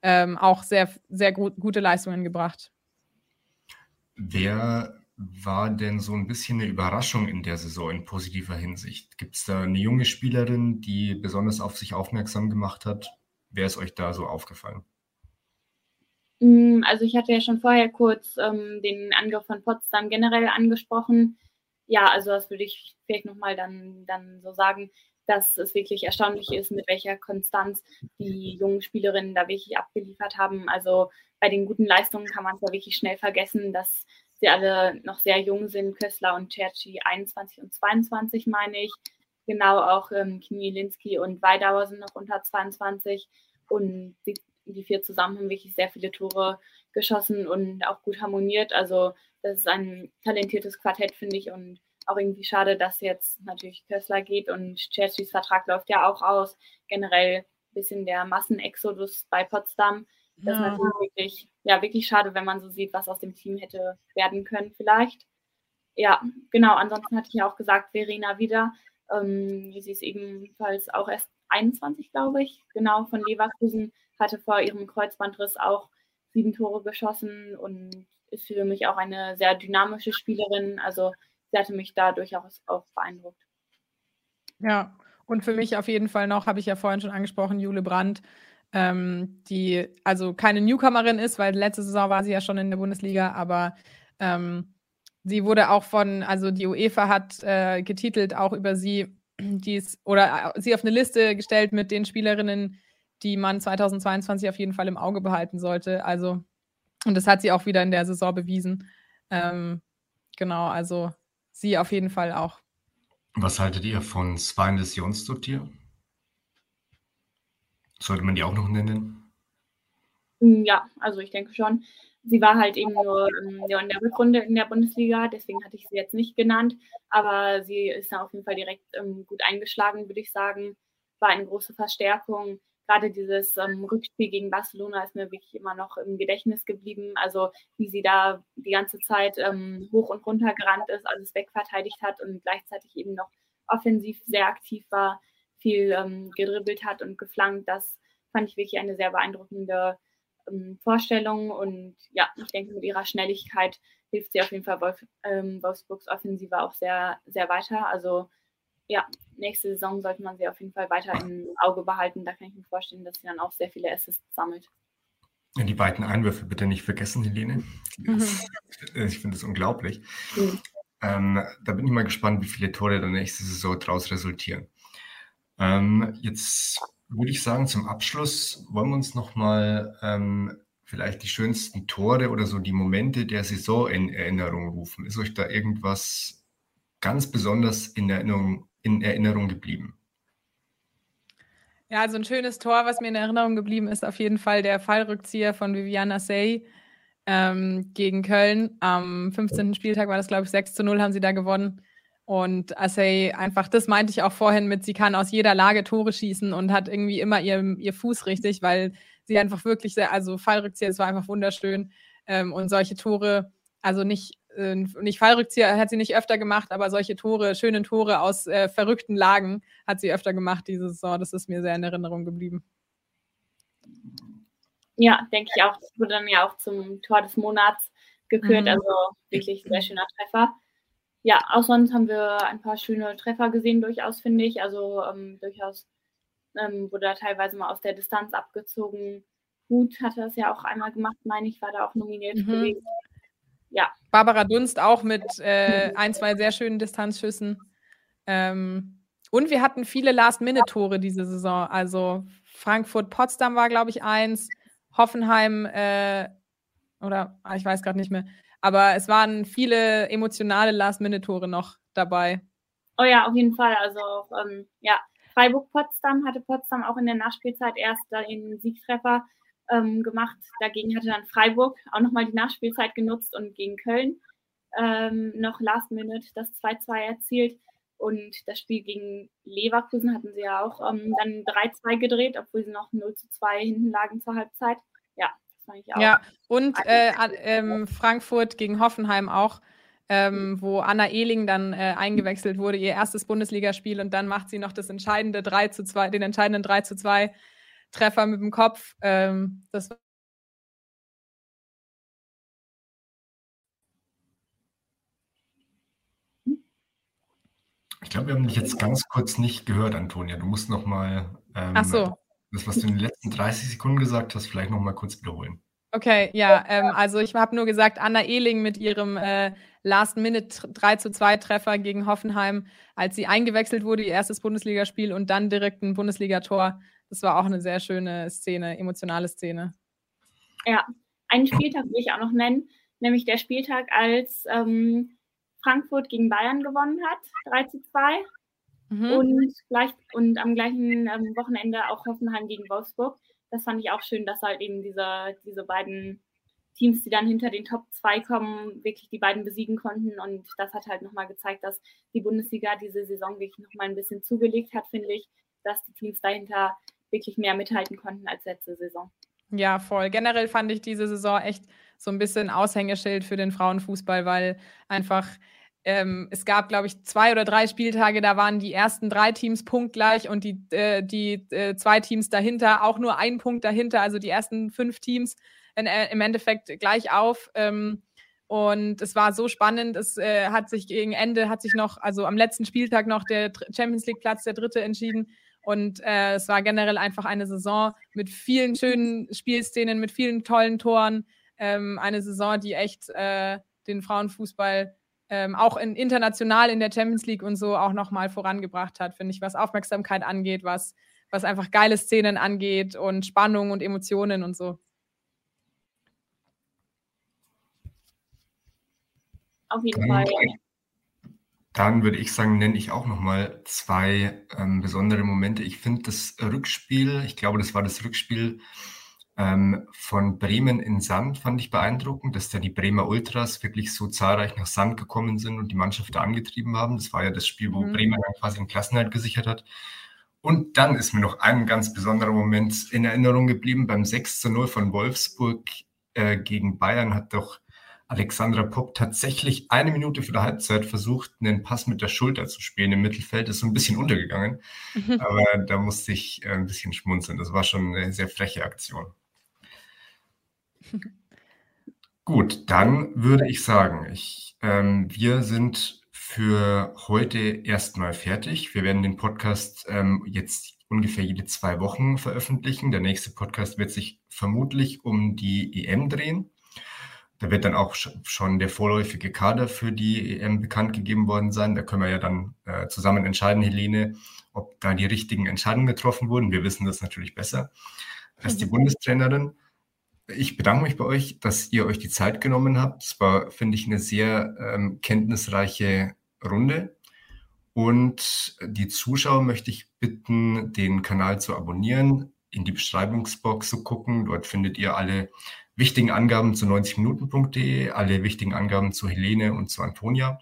Speaker 2: ähm, auch sehr, sehr gut, gute Leistungen gebracht.
Speaker 1: Wer war denn so ein bisschen eine Überraschung in der Saison in positiver Hinsicht? Gibt es da eine junge Spielerin, die besonders auf sich aufmerksam gemacht hat? Wer ist euch da so aufgefallen?
Speaker 3: Mm, also ich hatte ja schon vorher kurz ähm, den Angriff von Potsdam generell angesprochen. Ja, also das würde ich vielleicht nochmal dann, dann so sagen, dass es wirklich erstaunlich ist, mit welcher Konstanz die jungen Spielerinnen da wirklich abgeliefert haben. Also bei den guten Leistungen kann man es ja wirklich schnell vergessen, dass sie alle noch sehr jung sind. Kössler und Cerci 21 und 22, meine ich. Genau, auch ähm, Knielinski und Weidauer sind noch unter 22. Und die die vier zusammen haben wirklich sehr viele Tore geschossen und auch gut harmoniert. Also das ist ein talentiertes Quartett, finde ich. Und auch irgendwie schade, dass jetzt natürlich Kössler geht und Cherchis Vertrag läuft ja auch aus. Generell ein bisschen der Massenexodus bei Potsdam. Das ja. ist natürlich wirklich, ja, wirklich schade, wenn man so sieht, was aus dem Team hätte werden können vielleicht. Ja, genau. Ansonsten hatte ich ja auch gesagt, Verena wieder. Ähm, sie ist ebenfalls auch erst 21, glaube ich, genau, von Leverkusen, hatte vor ihrem Kreuzbandriss auch sieben Tore geschossen und ist für mich auch eine sehr dynamische Spielerin. Also sie hatte mich da durchaus auch beeindruckt.
Speaker 2: Ja, und für mich auf jeden Fall noch, habe ich ja vorhin schon angesprochen, Jule Brandt, ähm, die also keine Newcomerin ist, weil letzte Saison war sie ja schon in der Bundesliga, aber ähm, sie wurde auch von, also die UEFA hat äh, getitelt auch über sie, die ist, oder äh, sie auf eine Liste gestellt mit den Spielerinnen, die man 2022 auf jeden Fall im Auge behalten sollte. Also, und das hat sie auch wieder in der Saison bewiesen. Ähm, genau, also sie auf jeden Fall auch.
Speaker 1: Was haltet ihr von Sveines Jonsdottir? Sollte man die auch noch nennen?
Speaker 3: Hm, ja, also ich denke schon. Sie war halt eben nur ähm, in der Rückrunde in der Bundesliga, deswegen hatte ich sie jetzt nicht genannt. Aber sie ist da auf jeden Fall direkt ähm, gut eingeschlagen, würde ich sagen. War eine große Verstärkung. Gerade dieses ähm, Rückspiel gegen Barcelona ist mir wirklich immer noch im Gedächtnis geblieben. Also wie sie da die ganze Zeit ähm, hoch und runter gerannt ist, alles wegverteidigt hat und gleichzeitig eben noch offensiv sehr aktiv war, viel ähm, gedribbelt hat und geflankt. Das fand ich wirklich eine sehr beeindruckende ähm, Vorstellung. Und ja, ich denke, mit ihrer Schnelligkeit hilft sie auf jeden Fall Wolf, ähm, Wolfsburgs Offensive auch sehr, sehr weiter. Also ja, nächste Saison sollte man sie auf jeden Fall weiter im Auge behalten. Da kann ich mir vorstellen, dass sie dann auch sehr viele Assists sammelt.
Speaker 1: Die beiden Einwürfe bitte nicht vergessen, Helene. Mhm. Ich finde das unglaublich. Mhm. Ähm, da bin ich mal gespannt, wie viele Tore dann nächste Saison daraus resultieren. Ähm, jetzt würde ich sagen, zum Abschluss wollen wir uns nochmal ähm, vielleicht die schönsten Tore oder so die Momente der Saison in Erinnerung rufen. Ist euch da irgendwas ganz besonders in Erinnerung, in Erinnerung geblieben?
Speaker 2: Ja, also ein schönes Tor, was mir in Erinnerung geblieben ist, auf jeden Fall der Fallrückzieher von Viviana Sey ähm, gegen Köln. Am 15. Spieltag war das, glaube ich, 6 zu 0 haben sie da gewonnen. Und Assay einfach, das meinte ich auch vorhin mit, sie kann aus jeder Lage Tore schießen und hat irgendwie immer ihr, ihr Fuß richtig, weil sie einfach wirklich sehr, also Fallrückzieher, das war einfach wunderschön. Ähm, und solche Tore, also nicht, äh, nicht Fallrückzieher hat sie nicht öfter gemacht, aber solche Tore, schöne Tore aus äh, verrückten Lagen hat sie öfter gemacht diese Saison. Das ist mir sehr in Erinnerung geblieben.
Speaker 3: Ja, denke ich auch. Das wurde dann ja auch zum Tor des Monats gekürt, mhm. also wirklich sehr schöner Treffer ja, auch sonst haben wir ein paar schöne Treffer gesehen, durchaus, finde ich. Also ähm, durchaus ähm, wurde da teilweise mal aus der Distanz abgezogen. Gut hatte das ja auch einmal gemacht, meine ich, war da auch nominiert mhm. gewesen.
Speaker 2: Ja. Barbara Dunst auch mit äh, ein, zwei sehr schönen Distanzschüssen. Ähm, und wir hatten viele Last-Minute-Tore diese Saison. Also Frankfurt-Potsdam war, glaube ich, eins. Hoffenheim, äh, oder ah, ich weiß gerade nicht mehr. Aber es waren viele emotionale Last-Minute-Tore noch dabei.
Speaker 3: Oh ja, auf jeden Fall. Also ähm, ja, Freiburg-Potsdam hatte Potsdam auch in der Nachspielzeit erst den Siegtreffer ähm, gemacht. Dagegen hatte dann Freiburg auch nochmal die Nachspielzeit genutzt und gegen Köln ähm, noch Last Minute das 2-2 erzielt. Und das Spiel gegen Leverkusen hatten sie ja auch ähm, dann 3-2 gedreht, obwohl sie noch 0 2 hinten lagen zur Halbzeit. Ja,
Speaker 2: ja, und äh, ähm, Frankfurt gegen Hoffenheim auch, ähm, wo Anna Ehling dann äh, eingewechselt wurde, ihr erstes Bundesligaspiel und dann macht sie noch das entscheidende 3 zu 2, den entscheidenden 3 zu 2 Treffer mit dem Kopf. Ähm, das
Speaker 1: Ich glaube, wir haben dich jetzt ganz kurz nicht gehört, Antonia. Du musst noch mal
Speaker 2: ähm, Ach so.
Speaker 1: Das, was du in den letzten 30 Sekunden gesagt hast, vielleicht noch mal kurz wiederholen.
Speaker 2: Okay, ja, ähm, also ich habe nur gesagt, Anna Ehling mit ihrem äh, Last-Minute 3 zu 2 Treffer gegen Hoffenheim, als sie eingewechselt wurde, ihr erstes Bundesligaspiel und dann direkt ein Bundesligator. Das war auch eine sehr schöne Szene, emotionale Szene.
Speaker 3: Ja, einen Spieltag will ich auch noch nennen, nämlich der Spieltag, als ähm, Frankfurt gegen Bayern gewonnen hat, 3 zu 2. Mhm. Und, gleich, und am gleichen ähm, Wochenende auch Hoffenheim gegen Wolfsburg. Das fand ich auch schön, dass halt eben diese, diese beiden Teams, die dann hinter den Top 2 kommen, wirklich die beiden besiegen konnten. Und das hat halt nochmal gezeigt, dass die Bundesliga diese Saison wirklich nochmal ein bisschen zugelegt hat, finde ich, dass die Teams dahinter wirklich mehr mithalten konnten als letzte Saison.
Speaker 2: Ja, voll. Generell fand ich diese Saison echt so ein bisschen Aushängeschild für den Frauenfußball, weil einfach ähm, es gab, glaube ich, zwei oder drei Spieltage, da waren die ersten drei Teams punktgleich und die, äh, die äh, zwei Teams dahinter auch nur ein Punkt dahinter, also die ersten fünf Teams in, äh, im Endeffekt gleich auf. Ähm, und es war so spannend. Es äh, hat sich gegen Ende, hat sich noch, also am letzten Spieltag noch der Champions League-Platz, der dritte, entschieden. Und äh, es war generell einfach eine Saison mit vielen schönen Spielszenen, mit vielen tollen Toren. Ähm, eine Saison, die echt äh, den Frauenfußball ähm, auch in, international in der Champions League und so auch nochmal vorangebracht hat, finde ich, was Aufmerksamkeit angeht, was, was einfach geile Szenen angeht und Spannung und Emotionen und so.
Speaker 3: Auf jeden Fall.
Speaker 1: Dann würde ich sagen, nenne ich auch nochmal zwei ähm, besondere Momente. Ich finde das Rückspiel, ich glaube, das war das Rückspiel ähm, von Bremen in Sand, fand ich beeindruckend, dass da die Bremer Ultras wirklich so zahlreich nach Sand gekommen sind und die Mannschaft da angetrieben haben. Das war ja das Spiel, wo mhm. Bremen dann quasi den Klassenhalt gesichert hat. Und dann ist mir noch ein ganz besonderer Moment in Erinnerung geblieben. Beim 6 zu 0 von Wolfsburg äh, gegen Bayern hat doch Alexandra Popp tatsächlich eine Minute vor der Halbzeit versucht, einen Pass mit der Schulter zu spielen im Mittelfeld. Ist so ein bisschen untergegangen, mhm. aber da musste ich äh, ein bisschen schmunzeln. Das war schon eine sehr freche Aktion. [LAUGHS] Gut, dann würde ich sagen, ich, ähm, wir sind für heute erstmal fertig. Wir werden den Podcast ähm, jetzt ungefähr jede zwei Wochen veröffentlichen. Der nächste Podcast wird sich vermutlich um die EM drehen. Da wird dann auch schon der vorläufige Kader für die EM bekannt gegeben worden sein. Da können wir ja dann äh, zusammen entscheiden, Helene, ob da die richtigen Entscheidungen getroffen wurden. Wir wissen das natürlich besser als die. [LAUGHS] Bundestrainerin. Ich bedanke mich bei euch, dass ihr euch die Zeit genommen habt. Es war, finde ich, eine sehr ähm, kenntnisreiche Runde. Und die Zuschauer möchte ich bitten, den Kanal zu abonnieren, in die Beschreibungsbox zu gucken. Dort findet ihr alle wichtigen Angaben zu 90minuten.de, alle wichtigen Angaben zu Helene und zu Antonia.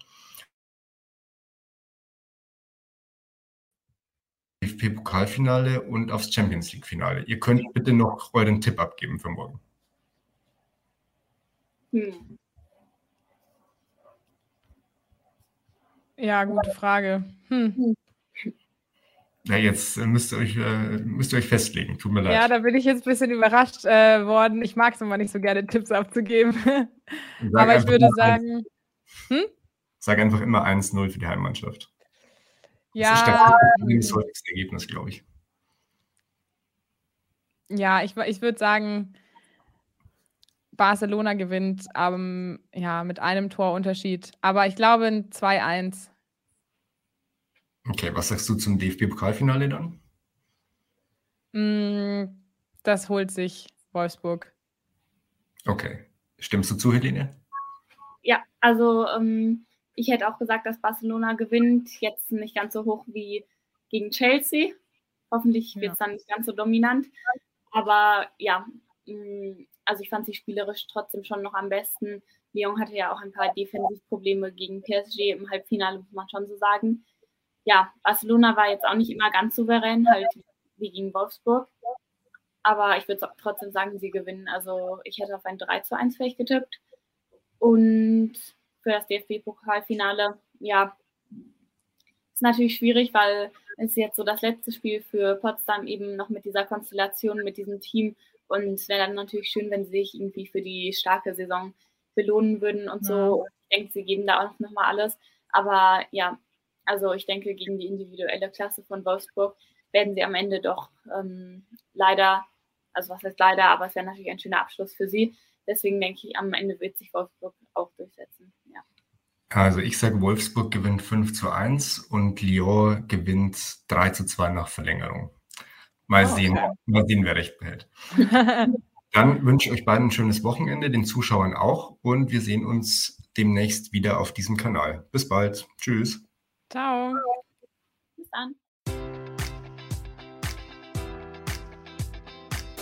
Speaker 1: DFB-Pokalfinale und aufs Champions League-Finale. Ihr könnt bitte noch euren Tipp abgeben für morgen. Hm.
Speaker 2: Ja, gute Frage. Hm.
Speaker 1: Ja, jetzt äh, müsst ihr, euch, äh, müsst ihr euch festlegen. Tut mir leid.
Speaker 2: Ja, da bin ich jetzt ein bisschen überrascht äh, worden. Ich mag es immer nicht so gerne, Tipps abzugeben. Aber ich würde sagen.
Speaker 1: Hm? Sag einfach immer 1-0 für die Heimmannschaft.
Speaker 2: Ja.
Speaker 1: Das ist das häufigste Ergebnis, glaube ich.
Speaker 2: Ja, ich, ich würde sagen, Barcelona gewinnt ähm, ja, mit einem Torunterschied. Aber ich glaube ein 2-1.
Speaker 1: Okay, was sagst du zum DFB-Pokalfinale dann?
Speaker 2: Mm, das holt sich Wolfsburg.
Speaker 1: Okay. Stimmst du zu, Helene?
Speaker 3: Ja, also ähm, ich hätte auch gesagt, dass Barcelona gewinnt. Jetzt nicht ganz so hoch wie gegen Chelsea. Hoffentlich wird es dann nicht ganz so dominant. Aber ja, mm, also ich fand sie spielerisch trotzdem schon noch am besten. Lyon hatte ja auch ein paar Defensivprobleme gegen PSG im Halbfinale, muss man schon so sagen ja, Barcelona war jetzt auch nicht immer ganz souverän, halt wie gegen Wolfsburg. Aber ich würde trotzdem sagen, sie gewinnen. Also ich hätte auf ein 3 zu 1 vielleicht getippt. Und für das DFB-Pokalfinale, ja, ist natürlich schwierig, weil es jetzt so das letzte Spiel für Potsdam eben noch mit dieser Konstellation, mit diesem Team. Und es wäre dann natürlich schön, wenn sie sich irgendwie für die starke Saison belohnen würden und so. Ich denke, sie geben da auch noch mal alles. Aber ja, also ich denke, gegen die individuelle Klasse von Wolfsburg werden sie am Ende doch ähm, leider, also was heißt leider, aber es wäre natürlich ein schöner Abschluss für sie. Deswegen denke ich, am Ende wird sich Wolfsburg auch durchsetzen. Ja.
Speaker 1: Also ich sage, Wolfsburg gewinnt 5 zu 1 und Lyon gewinnt 3 zu 2 nach Verlängerung. Mal oh, sehen, okay. mal sehen, wer recht behält. Dann wünsche ich euch beiden ein schönes Wochenende, den Zuschauern auch und wir sehen uns demnächst wieder auf diesem Kanal. Bis bald. Tschüss.
Speaker 2: Ciao. Bis dann.